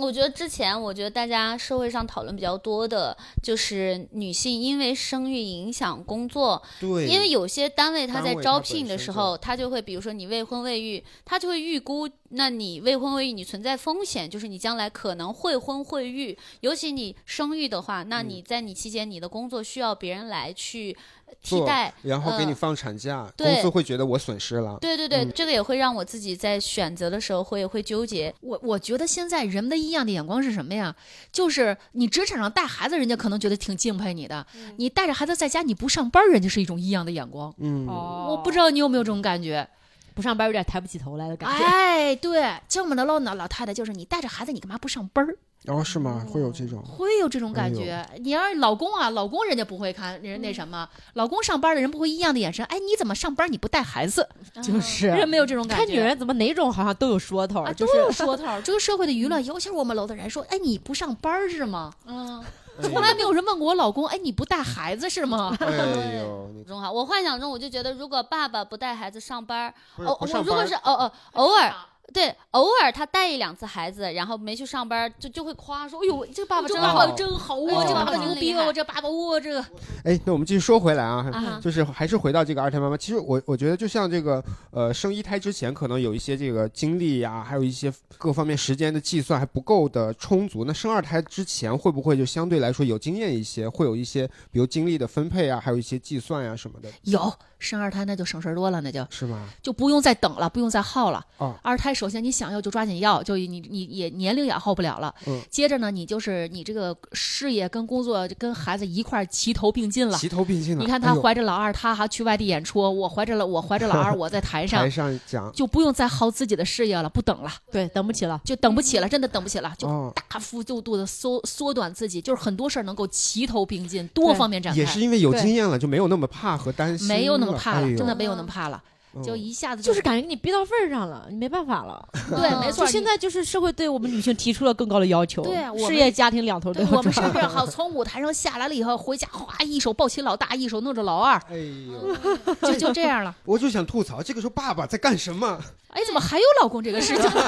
我觉得之前，我觉得大家社会上讨论比较多的，就是女性因为生育影响工作，对，因为有些单位他在招聘的时候，他就会，比如说你未婚未育，他就会预估，那你未婚未育，你存在风险，就是你将来可能会婚会育，尤其你生育的话，那嗯。你在你期间你的工作需要别人来去替代，然后给你嗯放产假，对公司会觉得我损失了。对对对，嗯这个也会让我自己在选择的时候会会纠结。我我觉得现在人们的异样的眼光是什么呀？就是你职场上带孩子，人家可能觉得挺敬佩你的；你带着孩子在家你不上班，人家是一种异样的眼光。嗯，哦我不知道你有没有这种感觉？不上班有点抬不起头来的感觉。哎，对，这么的老老老太太就是你带着孩子，你干嘛不上班儿？然后是吗？会有这种？会有这种感觉。你要是老公啊，老公人家不会看人那什么，老公上班的人不会异样的眼神。哎，你怎么上班你不带孩子？就是人没有这种感觉。看女人怎么哪种好像都有说头，啊，就都有说头。这个社会的舆论，尤其是我们楼的人说，哎，你不上班是吗？嗯，从来没有人问过我老公，哎，你不带孩子是吗？哎呦，你中好。我幻想中我就觉得，如果爸爸不带孩子上班儿，不是哦，不上班我如果是哦哦偶尔。对，偶尔他带一两次孩子，然后没去上班，就就会夸说：“哎呦，这个爸爸真好这爸爸。真好哇，哦这爸爸真牛逼哦，这爸爸哇，这个哎，那我们继续说回来啊，啊就是还是回到这个二胎妈妈。其实我我觉得，就像这个呃，生一胎之前可能有一些这个精力呀、还有一些各方面时间的计算还不够的充足。那生二胎之前会不会就相对来说有经验一些，会有一些比如精力的分配啊，还有一些计算呀、什么的，有生二胎那就省事儿多了，那就是吗？就不用再等了，不用再耗了。哦二胎首先你想要就抓紧要，就你你也年龄也耗不了了。嗯。接着呢，你就是你这个事业跟工作跟孩子一块儿齐头并进了。齐头并进了。你看他怀着老二，他还去外地演出；我怀着了，我怀着老二，我在台上。台，上讲就不用再耗自己的事业了，不等了，对，等不起了。就等不起了，真的等不起了，就哦，大幅度度的缩缩短自己，就是很多事儿能够齐头并进，多方面展开，也是因为有经验了，就没有那么怕和担心了，没有那么怕了，哎真的没有那么怕了，嗯就一下子就是感觉给你逼到份儿上了，你没办法了。对，没错，就现在就是社会对我们女性提出了更高的要求，对事业家庭两头都对要我们是不是好，从舞台上下来了以后，回家哗一手抱起老大，一手弄着老二，哎呦，就就这样了。我就想吐槽，这个时候爸爸在干什么？哎，怎么还有老公这个事情？这个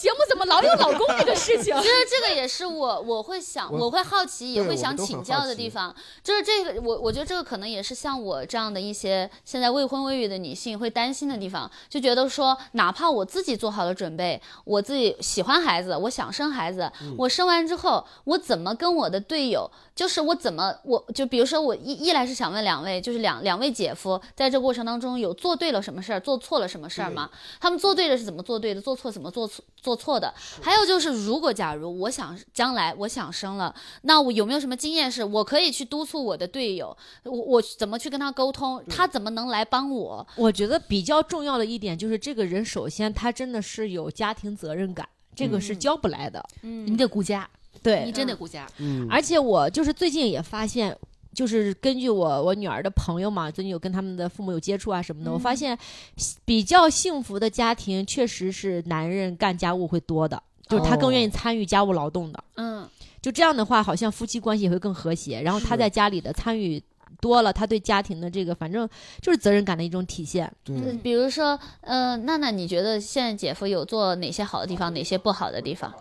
节目怎么老有老公这个事情？其实这个也是我我会想，我我会好奇，也会想请教的地方。就是这个，我我觉得这个可能也是像我这样的一些现在未婚未育的女性会担心的地方，就觉得说，哪怕我自己做好了准备，我自己喜欢孩子，我想生孩子，嗯。我生完之后，我怎么跟我的队友，就是我怎么，我就比如说我一一来是想问两位，就是两两位姐夫在这过程当中有做对了什么事儿，做错了什么事儿吗？他们做对了是怎么做对的，做错怎么做错做错的？还有就是，如果假如我想将来我想生了，那我有没有什么经验是我可以去督促我的队友，我我怎么去跟他沟通，他怎么能来帮我？我觉得比较重要的一点就是，这个人首先他真的是有家庭责任感，这个是嗯教不来的。嗯你得顾家，对你，真得顾家。嗯，而且我就是最近也发现，就是根据我我女儿的朋友嘛，最近有跟他们的父母有接触啊什么的，我发现比较幸福的家庭确实是男人干家务会多的，就是他更愿意参与家务劳动的。嗯就这样的话，好像夫妻关系也会更和谐。然后他在家里的参与多了，他对家庭的这个反正就是责任感的一种体现。对，嗯，比如说，呃，娜娜，你觉得现在姐夫有做哪些好的地方，哪些不好的地方？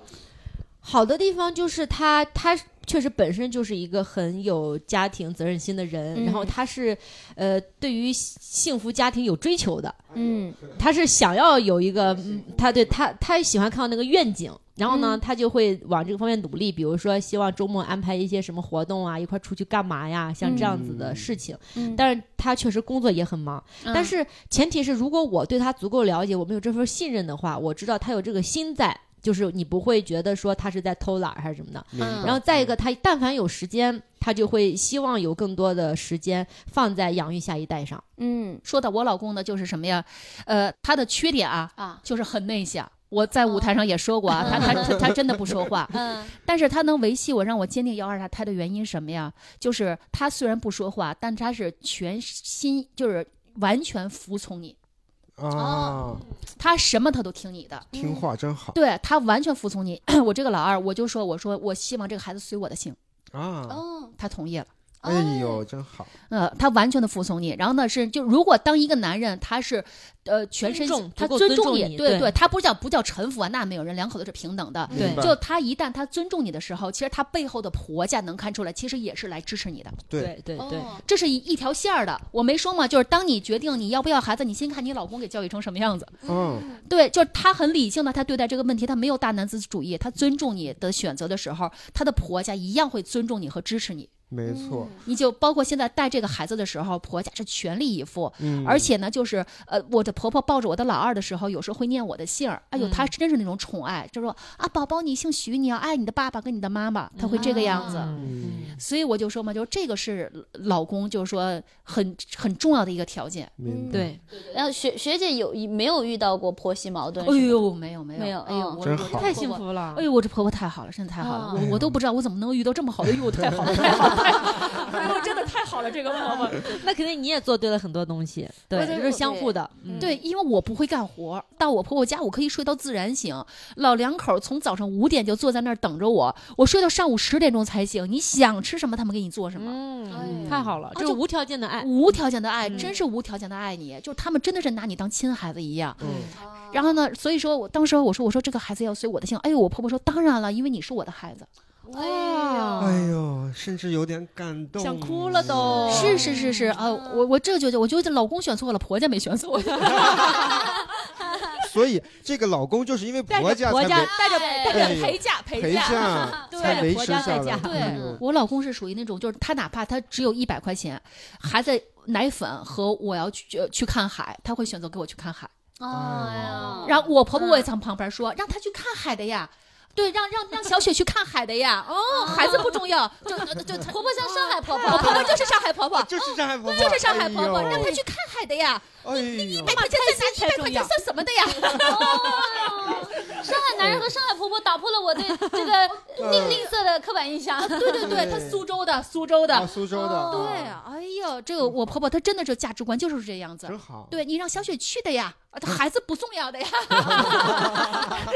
好的地方就是他，他确实本身就是一个很有家庭责任心的人，嗯。然后他是，呃，对于幸福家庭有追求的，嗯。他是想要有一个，嗯他对他他喜欢看到那个愿景，然后呢，嗯。他就会往这个方面努力，比如说希望周末安排一些什么活动啊，一块儿出去干嘛呀，像这样子的事情。嗯，但是他确实工作也很忙，但是前提是如果我对他足够了解，我们有这份信任的话，我知道他有这个心在。就是你不会觉得说他是在偷懒还是什么的，然后再一个，他但凡有时间，他就会希望有更多的时间放在养育下一代上。嗯说到我老公呢，就是什么呀？呃，他的缺点啊，啊就是很内向。我在舞台上也说过啊，他他他他真的不说话，嗯但是他能维系我，让我坚定要二胎的原因什么呀？就是他虽然不说话，但他是全心就是完全服从你，啊，他什么他都听你的。听话真好对他完全服从你。我这个老二，我就说，我说我希望这个孩子随我的姓，啊！哦，他同意了。哎呦，真好，呃，他完全的服从你。然后呢，是就如果当一个男人他是呃全身尊他尊重你，尊重你对对对，他不叫不叫臣服啊，那没有人，两口子是平等的。对就他一旦他尊重你的时候，其实他背后的婆家能看出来，其实也是来支持你的，对对对对，哦这是一一条线儿的。我没说嘛，就是当你决定你要不要孩子，你先看你老公给教育成什么样子。嗯，对，就是他很理性的，他对待这个问题，他没有大男子主义，他尊重你的选择的时候，他的婆家一样会尊重你和支持你。没错，你就包括现在带这个孩子的时候，婆家是全力以赴，嗯，而且呢，就是呃，我的婆婆抱着我的老二的时候，有时候会念我的姓儿，哎呦，嗯。她真是那种宠爱，就说啊，宝宝你姓徐，你要爱你的爸爸跟你的妈妈，她会这个样子。嗯，所以我就说嘛，就这个是老公，就是说很很重要的一个条件。明白，对，然后学学姐有没有遇到过婆媳矛盾？哎，呦，没有没有没有。哎呦，真好我这婆婆太幸福了。哎。呦，我这婆婆太好了，真的太好了，哦我我都不知道我怎么能遇到这么好的，哎呦，太好了，太好了，太好了，哎呦，真的太好了。了，这个婆婆。那肯定你也做对了很多东西，对，就是相互的。嗯对，因为我不会干活，到我婆婆家我可以睡到自然醒。老两口从早上五点就坐在那儿等着我，我睡到上午十点钟才醒。你想吃什么，他们给你做什么。嗯，太好了，这就是无条件的爱。无条件的爱，嗯真是无条件的爱你，就是他们真的是拿你当亲孩子一样。嗯，然后呢，所以说我当时我说我说这个孩子要随我的姓，哎呦，我婆婆说当然了，因为你是我的孩子。哇哎呦，甚至有点感动，想哭了都是是是是啊，我我这就就我觉得老公选错了，婆家没选错。所以这个老公就是因为带婆家带着带着陪嫁陪陪嫁。嫁 对才维婆持下来。家在嫁对我老公是属于那种，就是他哪怕他只有一百块钱，孩子奶粉和我要去呃去看海，他会选择给我去看海。哎呀，然后我婆婆我也在旁边说，让他去看海的呀。对，让让让小雪去看海的呀。哦，孩子不重要，就就就 婆婆像上海婆婆，我婆婆就是上海婆婆，就是上海婆婆，就是上海婆婆，让她去看海的呀。你你，一百块钱再拿一百块钱算什么的呀？哦上海男人和上海婆婆打破了我对这个吝吝啬的刻板印象。对对对，他苏州的，苏州啊，的。苏州的，对啊，哎呦，这个我婆婆她真的是价值观就是这样子真。好。对你让小雪去的呀，啊她孩子不重要的呀，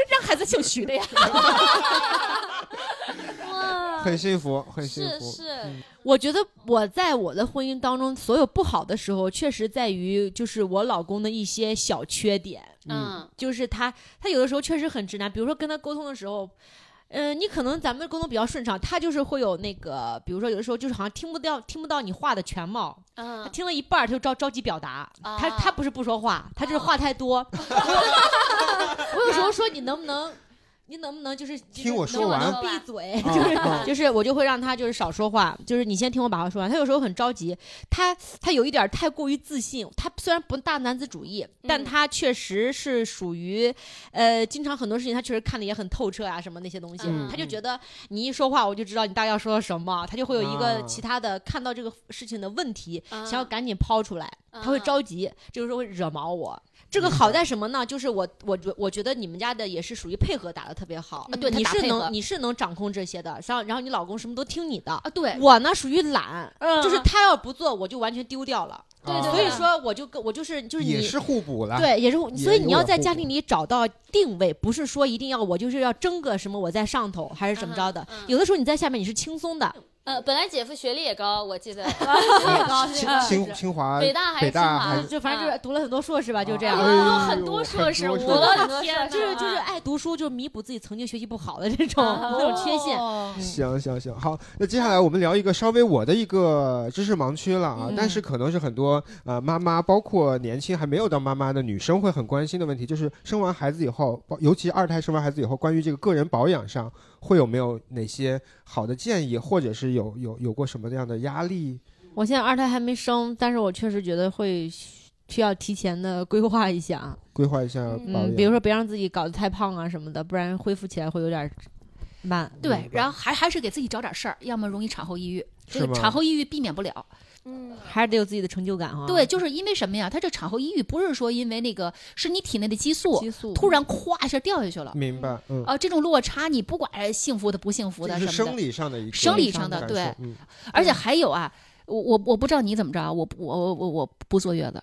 让孩子姓徐的呀。哇，很幸福，很幸福。是是，我觉得我在我的婚姻当中，所有不好的时候，确实在于就是我老公的一些小缺点，嗯就是他他有的时候确实很直男，比如说跟他沟通的时候。嗯、你可能咱们沟通比较顺畅，他就是会有那个，比如说有的时候就是好像听不到听不到你话的全貌，他嗯，听了一半儿他就着着急表达，啊他他不是不说话，他就是话太多。我有时候说你能不能，你能不能就是听我说完闭嘴，啊 就是啊就是我就会让他就是少说话，就是你先听我把话说完。他有时候很着急，他他有一点太过于自信。他虽然不大男子主义，但嗯他确实是属于，呃，经常很多事情他确实看的也很透彻啊，什么那些东西。嗯他就觉得你一说话，我就知道你大概要说什么，他就会有一个啊其他的看到这个事情的问题，啊想要赶紧抛出来，他会啊着急，这个时候会惹毛我。这个好在什么呢？就是我我觉我觉得你们家的也是属于配合打的特别好，啊对你是能你是能掌控这些的，然后然后你老公什么都听你的。啊，对，我呢属于懒，嗯就是他要不做，我就完全丢掉了。对对对所以说我就跟我就是就是你也是互补了。对，也是，也所以你要在家庭里找到定位，不是说一定要我就是要争个什么我在上头还是怎么着的。嗯嗯有的时候你在下面你是轻松的，呃，本来姐夫学历也高，我记得，高清嗯清清华、北大还是清华就反正就是读了很多硕士吧，就这样。很多硕士，我的天，就是就是爱读书，就是弥补自己曾经学习不好的这种 那种缺陷。哦。行行行，好，那接下来我们聊一个稍微我的一个知识盲区了啊，嗯。但是可能是很多呃妈妈，包括年轻还没有当妈妈的女生会很关心的问题，就是生完孩子以后，尤其二胎生完孩子以后，关于这个个人保养上会有没有哪些好的建议，或者是有有有过什么样的压力？我现在二胎还没生，但是我确实觉得会需要提前的规划一下，规划一下，嗯，比如说别让自己搞得太胖啊什么的，不然恢复起来会有点慢。对然后还还是给自己找点事儿，要么容易产后抑郁。这个产后抑郁避免不了，嗯，还是得有自己的成就感哈。对，就是因为什么呀？他这产后抑郁不是说因为那个是你体内的激素激素突然咵一下掉下去了明白，嗯，啊，这种落差你不管幸福的不幸福这是生的什么的，理上的一个生理上的对，嗯，而且还有啊，我我我不知道你怎么着啊，我不我我我我不坐月子，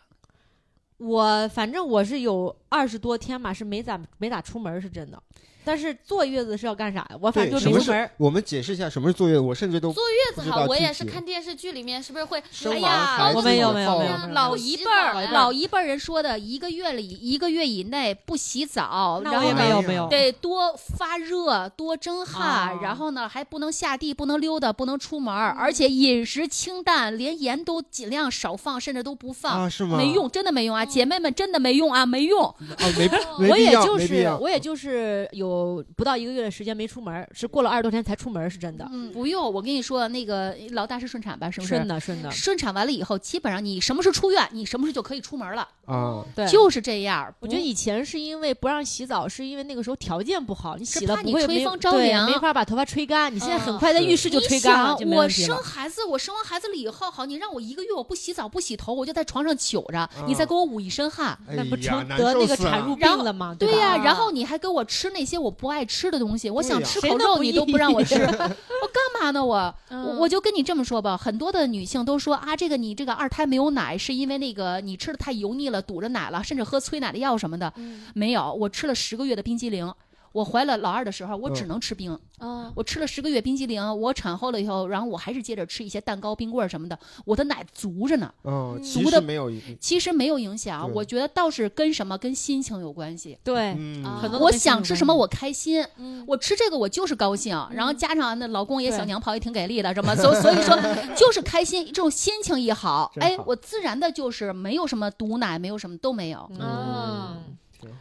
我反正我是有二十多天嘛，是没咋没咋出门，是真的。但是坐月子是要干啥呀？我反，正就是没出门儿。我们解释一下什么是坐月子，我甚至都坐月子好，不知道具我也是看电视剧里面是不是会生完哎呀孩子我没有没有没有老一辈儿老一辈人说的，一个月里一个月以内不洗澡，那我也然后呢没有没有。得多发热，多蒸汗，哦然后呢还不能下地，不能溜达，不能出门儿，而且饮食清淡，连盐都尽量少放，甚至都不放。啊，是吗？没用，真的没用啊！姐妹们，真的没用啊，没用。啊，没没我必要，也就是没必要我也就是有不到一个月的时间没出门，是过了二十多天才出门，是真的。嗯，不用，我跟你说，那个老大是顺产吧？是不是？顺的顺的，顺产完了以后，基本上你什么时候出院，你什么时候就可以出门了，啊，对。就是这样。我觉得以前是因为不让洗澡，是因为那个时候条件不好，你洗了怕你不会没吹风着凉没法把头发吹干。你现在很嗯快在浴室就吹干了，想就没我问题了。生孩子，我生完孩子了以后，好，你让我一个月我不洗澡不洗头，我就在床上糗着，你再给我捂一身汗。哎那不成得那个产褥病了吗？对呀、吧然后你还给我吃那些我不爱吃的东西，我想吃口肉你都不让我吃，我干嘛呢？我我就跟你这么说吧，很多的女性都说啊，这个你这个二胎没有奶，是因为那个你吃的太油腻了，堵着奶了，甚至喝催奶的药什么的。嗯没有，我吃了十个月的冰激凌。我怀了老二的时候，我只嗯能吃冰。啊，我吃了十个月冰激凌，我产后了以后，然后我还是接着吃一些蛋糕、冰棍儿什么的，我的奶足着呢。嗯，足的没有，其实没有影响，对我觉得倒是跟什么跟心情有关系。对，我想吃什么，我开心，嗯我吃这个我就是高兴，然后加上那老公也小娘炮也挺给力的，什么，所所以说 就是开心，这种心情一好，哎我自然的就是没有什么毒奶，没有什么都没有，嗯。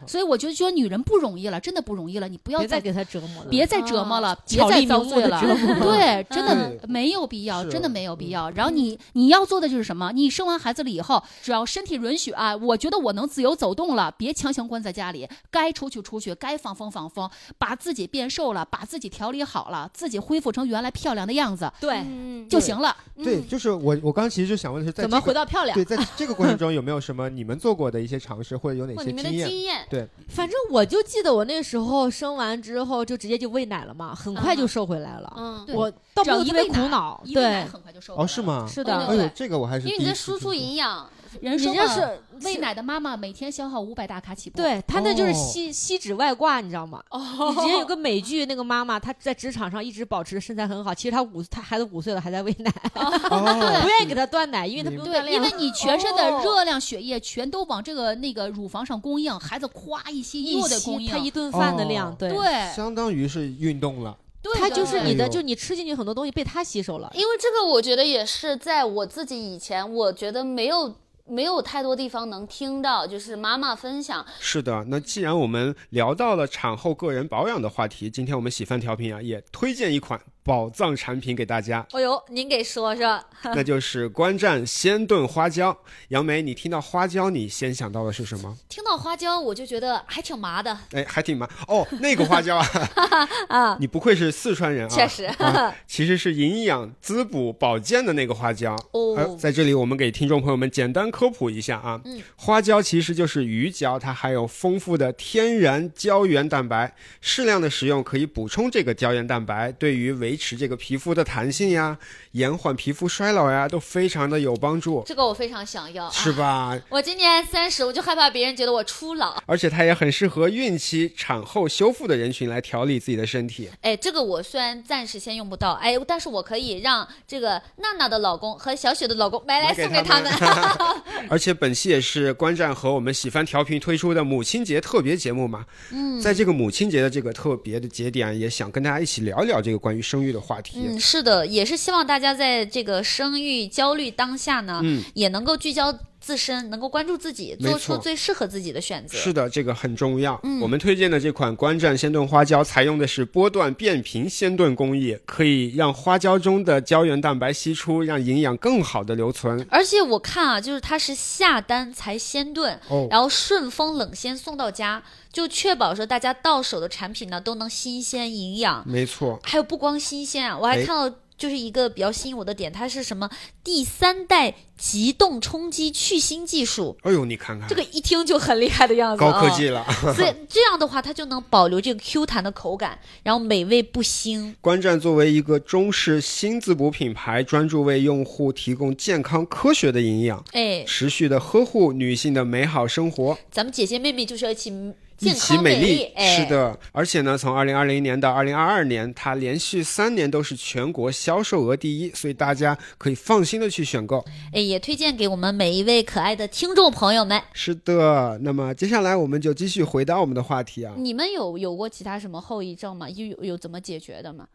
所以我就觉得说女人不容易了，真的不容易了，你不要再再给她折磨了，别再折磨了，别再遭罪了。对，真的没有必要，真的没有必要。然后你你要做的就是什么？你生完孩子了以后，只要身体允许啊，我觉得我能自由走动了，别强行关在家里，该出去出去，该放风放风，把自己变瘦了，把自己调理好了，自己恢复成原来漂亮的样子对，嗯就行了。对，就是我我刚刚其实就想问的是，在怎么回到漂亮对，？在这个过程中有没有什么你们做过的一些尝试，或者有哪或你们的些经验？经验，对，反正我就记得我那时候生完之后就直接就喂奶了嘛，很快就嗯瘦回来了。嗯，我倒只没有特别要一喂奶苦恼，对，很快就瘦哦，是了？吗？是的，哎呦，这个我还是因为你在输出营养，人说是喂奶的妈妈每天消耗五百大卡起步。对他那就是哦吸吸脂外挂，你知道吗？哦以前有个美剧，那个妈妈她在职场上一直保持身材很好，其实她五她孩子五岁了还在喂奶，哦，不愿意给她断奶，因为她不用锻对，炼。因为你全身的哦热量、血液全都往这个那个乳房上供应，孩子咵一吸一又得供应吸她。一顿饭的量，哦对，对，相当于是运动了。对它就是你的，就你吃进去很多东西被它吸收了。因为这个我觉得也是在我自己以前，我觉得没有没有太多地方能听到，就是妈妈分享，是的，那既然我们聊到了产后个人保养的话题，今天我们喜饭调频啊也推荐一款宝藏产品给大家，哦呦，您给说说，那就是观战鲜炖花椒。杨梅，你听到花椒，你先想到的是什么？听到花椒我就觉得还挺麻的。哎，还挺麻。哦，那个花椒啊，啊，你不愧是四川人啊，确实，啊其实是营养滋补保健的那个花椒。哦。呃，在这里我们给听众朋友们简单科普一下啊，嗯。花椒其实就是鱼胶，它含有丰富的天然胶原蛋白，适量的食用可以补充这个胶原蛋白，对于维持这个皮肤的弹性呀、延缓皮肤衰老呀，都非常的有帮助，这个我非常想要，是吧？我今年三十，我就害怕别人觉得我初老。而且它也很适合孕期、产后修复的人群来调理自己的身体。哎，这个我虽然暂时先用不到，哎，但是我可以让这个娜娜的老公和小雪的老公买来送给他他们们。而且本期也是观战和我们喜番调频推出的母亲节特别节目嘛。嗯，在这个母亲节的这个特别的节点，也想跟大家一起聊一聊这个关于生育的话题。嗯，是的，也是希望大家在这个生育焦虑当下呢，嗯也能够聚焦自身，能够关注自己，做出最适合自己的选择。是的，这个很重要。嗯我们推荐的这款观战鲜炖花椒，采用的是波段变频鲜炖工艺，可以让花椒中的胶原蛋白析出，让营养更好的留存。而且我看啊，就是它是下单才鲜炖，哦，然后顺丰冷鲜送到家，就确保说大家到手的产品呢都能新鲜营养。没错，还有不光新鲜啊，我还哎看到就是一个比较吸引我的点，它是什么？第三代极冻冲击去腥技术，哎呦，你看看，这个一听就很厉害的样子、高啊，科技了。所以这样的话，它就能保留这个 Q 弹的口感，然后美味不腥。观战作为一个中式新滋补品牌，专注为用户提供健康科学的营养，哎，持续的呵护女性的美好生活，咱们姐姐妹妹就是要一起一起美丽。哎，是，的，而且呢，从二零二零年到二零二二年，它连续三年都是全国销售额第一，所以大家可以放心的去选购。哎，也推荐给我们每一位可爱的听众朋友们。是的，那么接下来我们就继续回到我们的话题啊。你们有有过其他什么后遗症吗？有有有怎么解决的吗？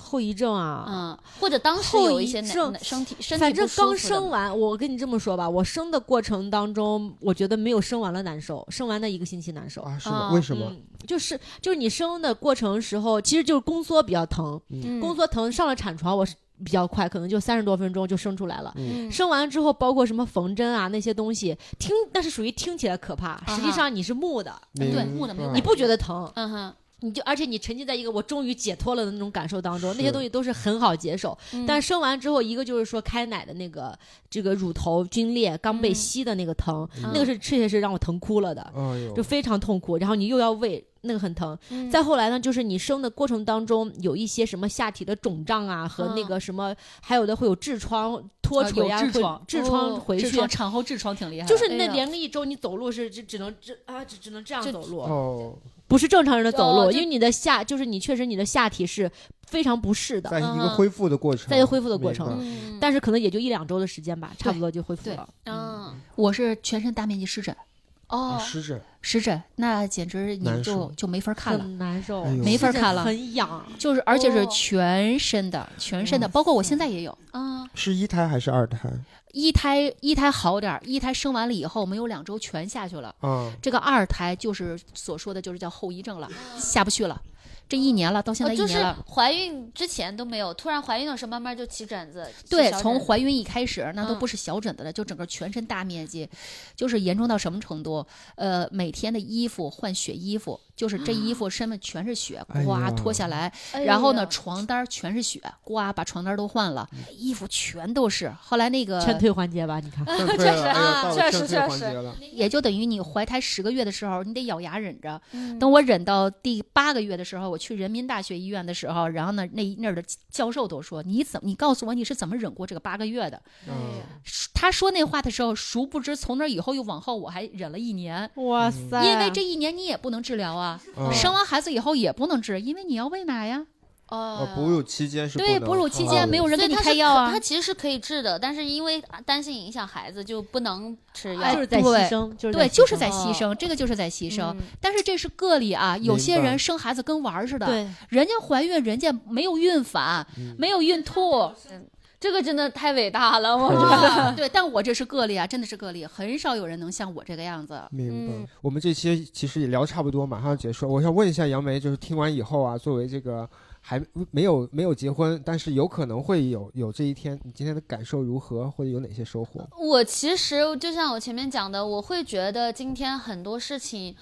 后遗症啊，嗯，或者当时有一些身体身体反正刚生完，我跟你这么说吧，我生的过程当中，我觉得没有生完了难受，生完那一个星期难受。啊，是吗？啊为什么？嗯，就是就是你生的过程时候，其实就是宫缩比较疼，嗯。宫缩疼上了产床，我是比较快，可能就三十多分钟就生出来了。嗯。生完之后，包括什么缝针啊那些东西，听那是属于听起来可怕，实际上你是木的，对木的没有你不觉得疼，嗯哼，你就而且你沉浸在一个我终于解脱了的那种感受当中，那些东西都是很好接受。嗯。但生完之后，一个就是说开奶的那个这个乳头皲裂刚被嗯。吸的那个疼，嗯。那个是确实是让我疼哭了的，就，非常痛苦。然后你又要喂。那个很疼，嗯。再后来呢，就是你生的过程当中有一些什么下体的肿胀啊，和那嗯。个什么，还有的会有痔疮脱垂啊，痔疮，痔疮哦回去，痔疮产后痔疮挺厉害，就是那连个一周，你走路是只只能只啊只只能这样走路，哦，不是正常人的走路，哦就因为你的下就是你确实你的下体是非常不适的，在一个恢复的过程，在一个恢复的过程。明白。嗯。但是可能也就一两周的时间吧，差不多就恢复对了。嗯。我是全身大面积湿疹，啊，哦，湿疹，湿疹那简直你就就没法看了。很难受，没法看了很痒。就是，而且是哦全身的，全身的，包括我现在也有。啊是一胎还是二胎一胎一胎好点儿，一胎生完了以后没有两周全下去了。啊？这个二胎就是所说的就是叫后遗症了，下不去了。这一年了，到现在哦就是一年了。怀孕之前都没有，突然怀孕的时候慢慢就起疹子。对，从怀孕一开始，那都嗯不是小疹子了，就整个全身大面积，就是严重到什么程度？呃，每天的衣服换血衣服，就是这衣服身上全是血，哎呱呀脱下来，哎然后呢呀床单儿全是血，呱把床单都换了，衣服全都是。后来那个劝退环节吧，你看，确实啊确实确实也就等于你怀胎十个月的时候，你得咬牙忍着。嗯等我忍到第八个月的时候，我去人民大学医院的时候，然后呢，那那儿的教授都说：“你怎么？你告诉我你是怎么忍过这个八个月的嗯，？”他说那话的时候，殊不知从那以后又往后，我还忍了一年，哇塞因为这一年你也不能治疗啊。嗯。生完孩子以后也不能治，因为你要喂奶呀。哦，哦哺乳期间是对，哺乳期哦间没有人给你开药啊。它。其实是可以治的，但是因为担心影响孩子，就不能吃药。哎就是在对。牺牲，就是对，就是在牺牲，这个就是在牺牲。嗯。但是这是个例啊，有些明白。人生孩子跟玩儿似的，对，人家怀孕，人家没有孕反，嗯。没有孕吐，这个真的太伟大了，我觉得。啊 对，但我这是个例啊，真的是个例，很少有人能像我这个样子。明白嗯。我们这期其实也聊差不多，马上结束。我想问一下杨梅，就是听完以后啊，作为这个还没有没有结婚，但是有可能会有有这一天，你今天的感受如何，或者有哪些收获？我其实就像我前面讲的，我会觉得今天很多事情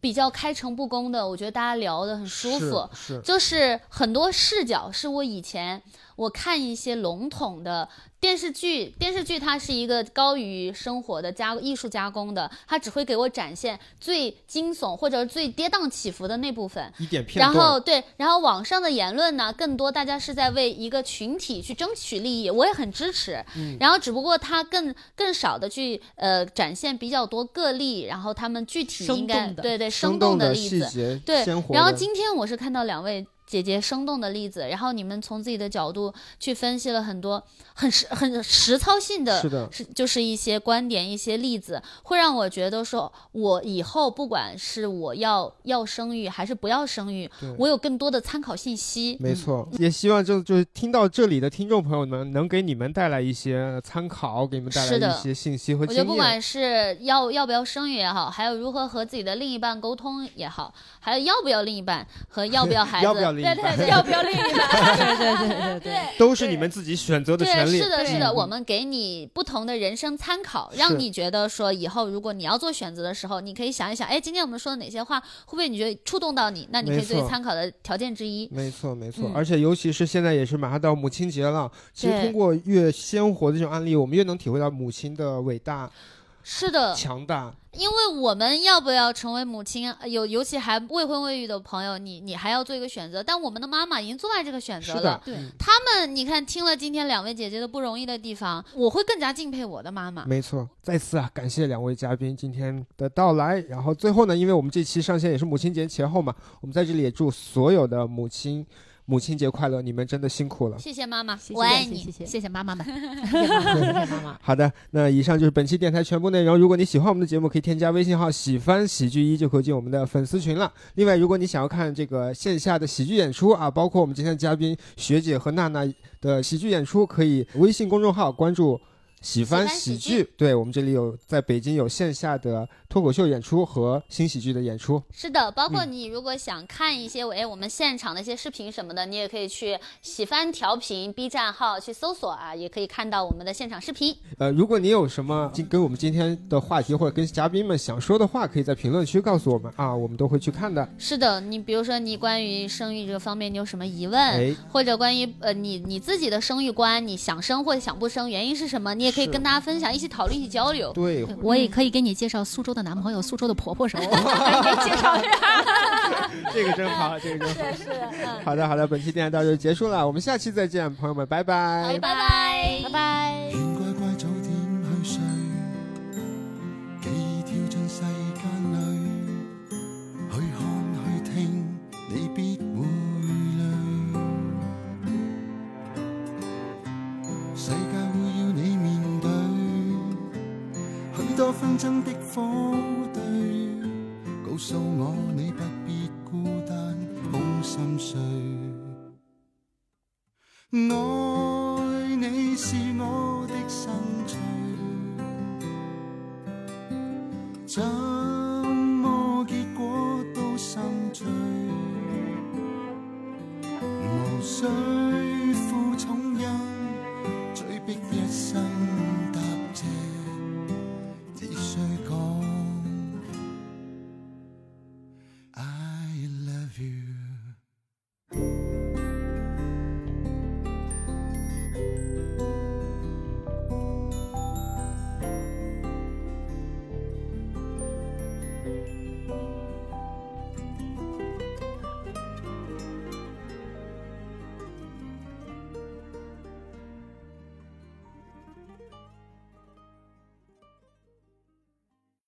比较开诚布公的，我觉得大家聊得很舒服。是是就是很多视角是我以前我看一些笼统的电视剧，电视剧它是一个高于生活的加艺术加工的，它只会给我展现最惊悚或者最跌宕起伏的那部分。一点片然。后对，然后网上的言论呢，更多大家是在为一个群体去争取利益，我也很支持。嗯然后只不过它更更少的去呃展现比较多个例，然后他们具体应该对对生动的例子。对。然后今天我是看到两位姐姐生动的例子，然后你们从自己的角度去分析了很多很实很实操性的是的，是就是一些观点、一些例子，会让我觉得说，我以后不管是我要要生育还是不要生育，我有更多的参考信息。没错，也希望就就是听到这里的听众朋友们，能给你们带来一些参考，给你们带来一些信息和我经验。觉得不管是要要不要生育也好，还有如何和自己的另一半沟通也好，还有要不要另一半和要不要 孩子，要不要另一半对对对，要不要另一半，对对对对对，对。都是你们自己选择的权对，利。是的，是的，嗯我们给你不同的人生参考，让你觉得说以后如果你要做选择的时候，你可以想一想，哎，今天我们说的哪些话，会不会你觉得触动到你？那你可以作为参考的条件之一。没错，没错，嗯。而且尤其是现在也是马上到母亲节了，其实通过越鲜活的这种案例，我们越能体会到母亲的伟大、是的，强大。因为我们要不要成为母亲，呃有尤其还未婚未育的朋友，你你还要做一个选择。但我们的妈妈已经做完这个选择了的。，对嗯他们，你看，听了今天两位姐姐的不容易的地方，我会更加敬佩我的妈妈。没错。再次啊，感谢两位嘉宾今天的到来。然后最后呢，因为我们这期上线也是母亲节前后嘛，我们在这里也祝所有的母亲母亲节快乐！你们真的辛苦了。谢谢妈妈，谢谢我爱你。谢谢谢谢谢谢妈妈们。谢谢妈妈，谢谢妈妈。好的，那以上就是本期电台全部内容。如果你喜欢我们的节目，可以添加微信号“喜欢喜剧一”就可以进我们的粉丝群了。另外，如果你想要看这个线下的喜剧演出啊，包括我们今天的嘉宾学姐和娜娜的喜剧演出，可以微信公众号关注喜欢喜喜剧剧，对我们这里有在北京有线下的脱口秀演出和新喜剧的演出。是的，包嗯括你如果想看一些哎我们现场的一些视频什么的，你也可以去喜欢调频 B 站号去搜索啊，也可以看到我们的现场视频。呃，如果你有什么今跟我们今天的话题或者跟嘉宾们想说的话，可以在评论区告诉我们啊，我们都会去看的。是的，你比如说你关于生育这个方面你有什么疑问，哎，或者关于呃你你自己的生育观，你想生或者想不生，原因是什么？你也可以跟大家分享，一起讨论，一起交流。对，我也可以给你介绍苏州的男朋友、苏州的婆婆什么的，给 你 介绍一下。这个真好，这个真好。是，嗯，好的，好的，本期电台到这就结束了，我们下期再见，朋友们，拜拜。拜拜，拜拜。真的火堆，告诉我你不必孤单，好心碎。爱你是我的生趣，怎么结果都心碎，无。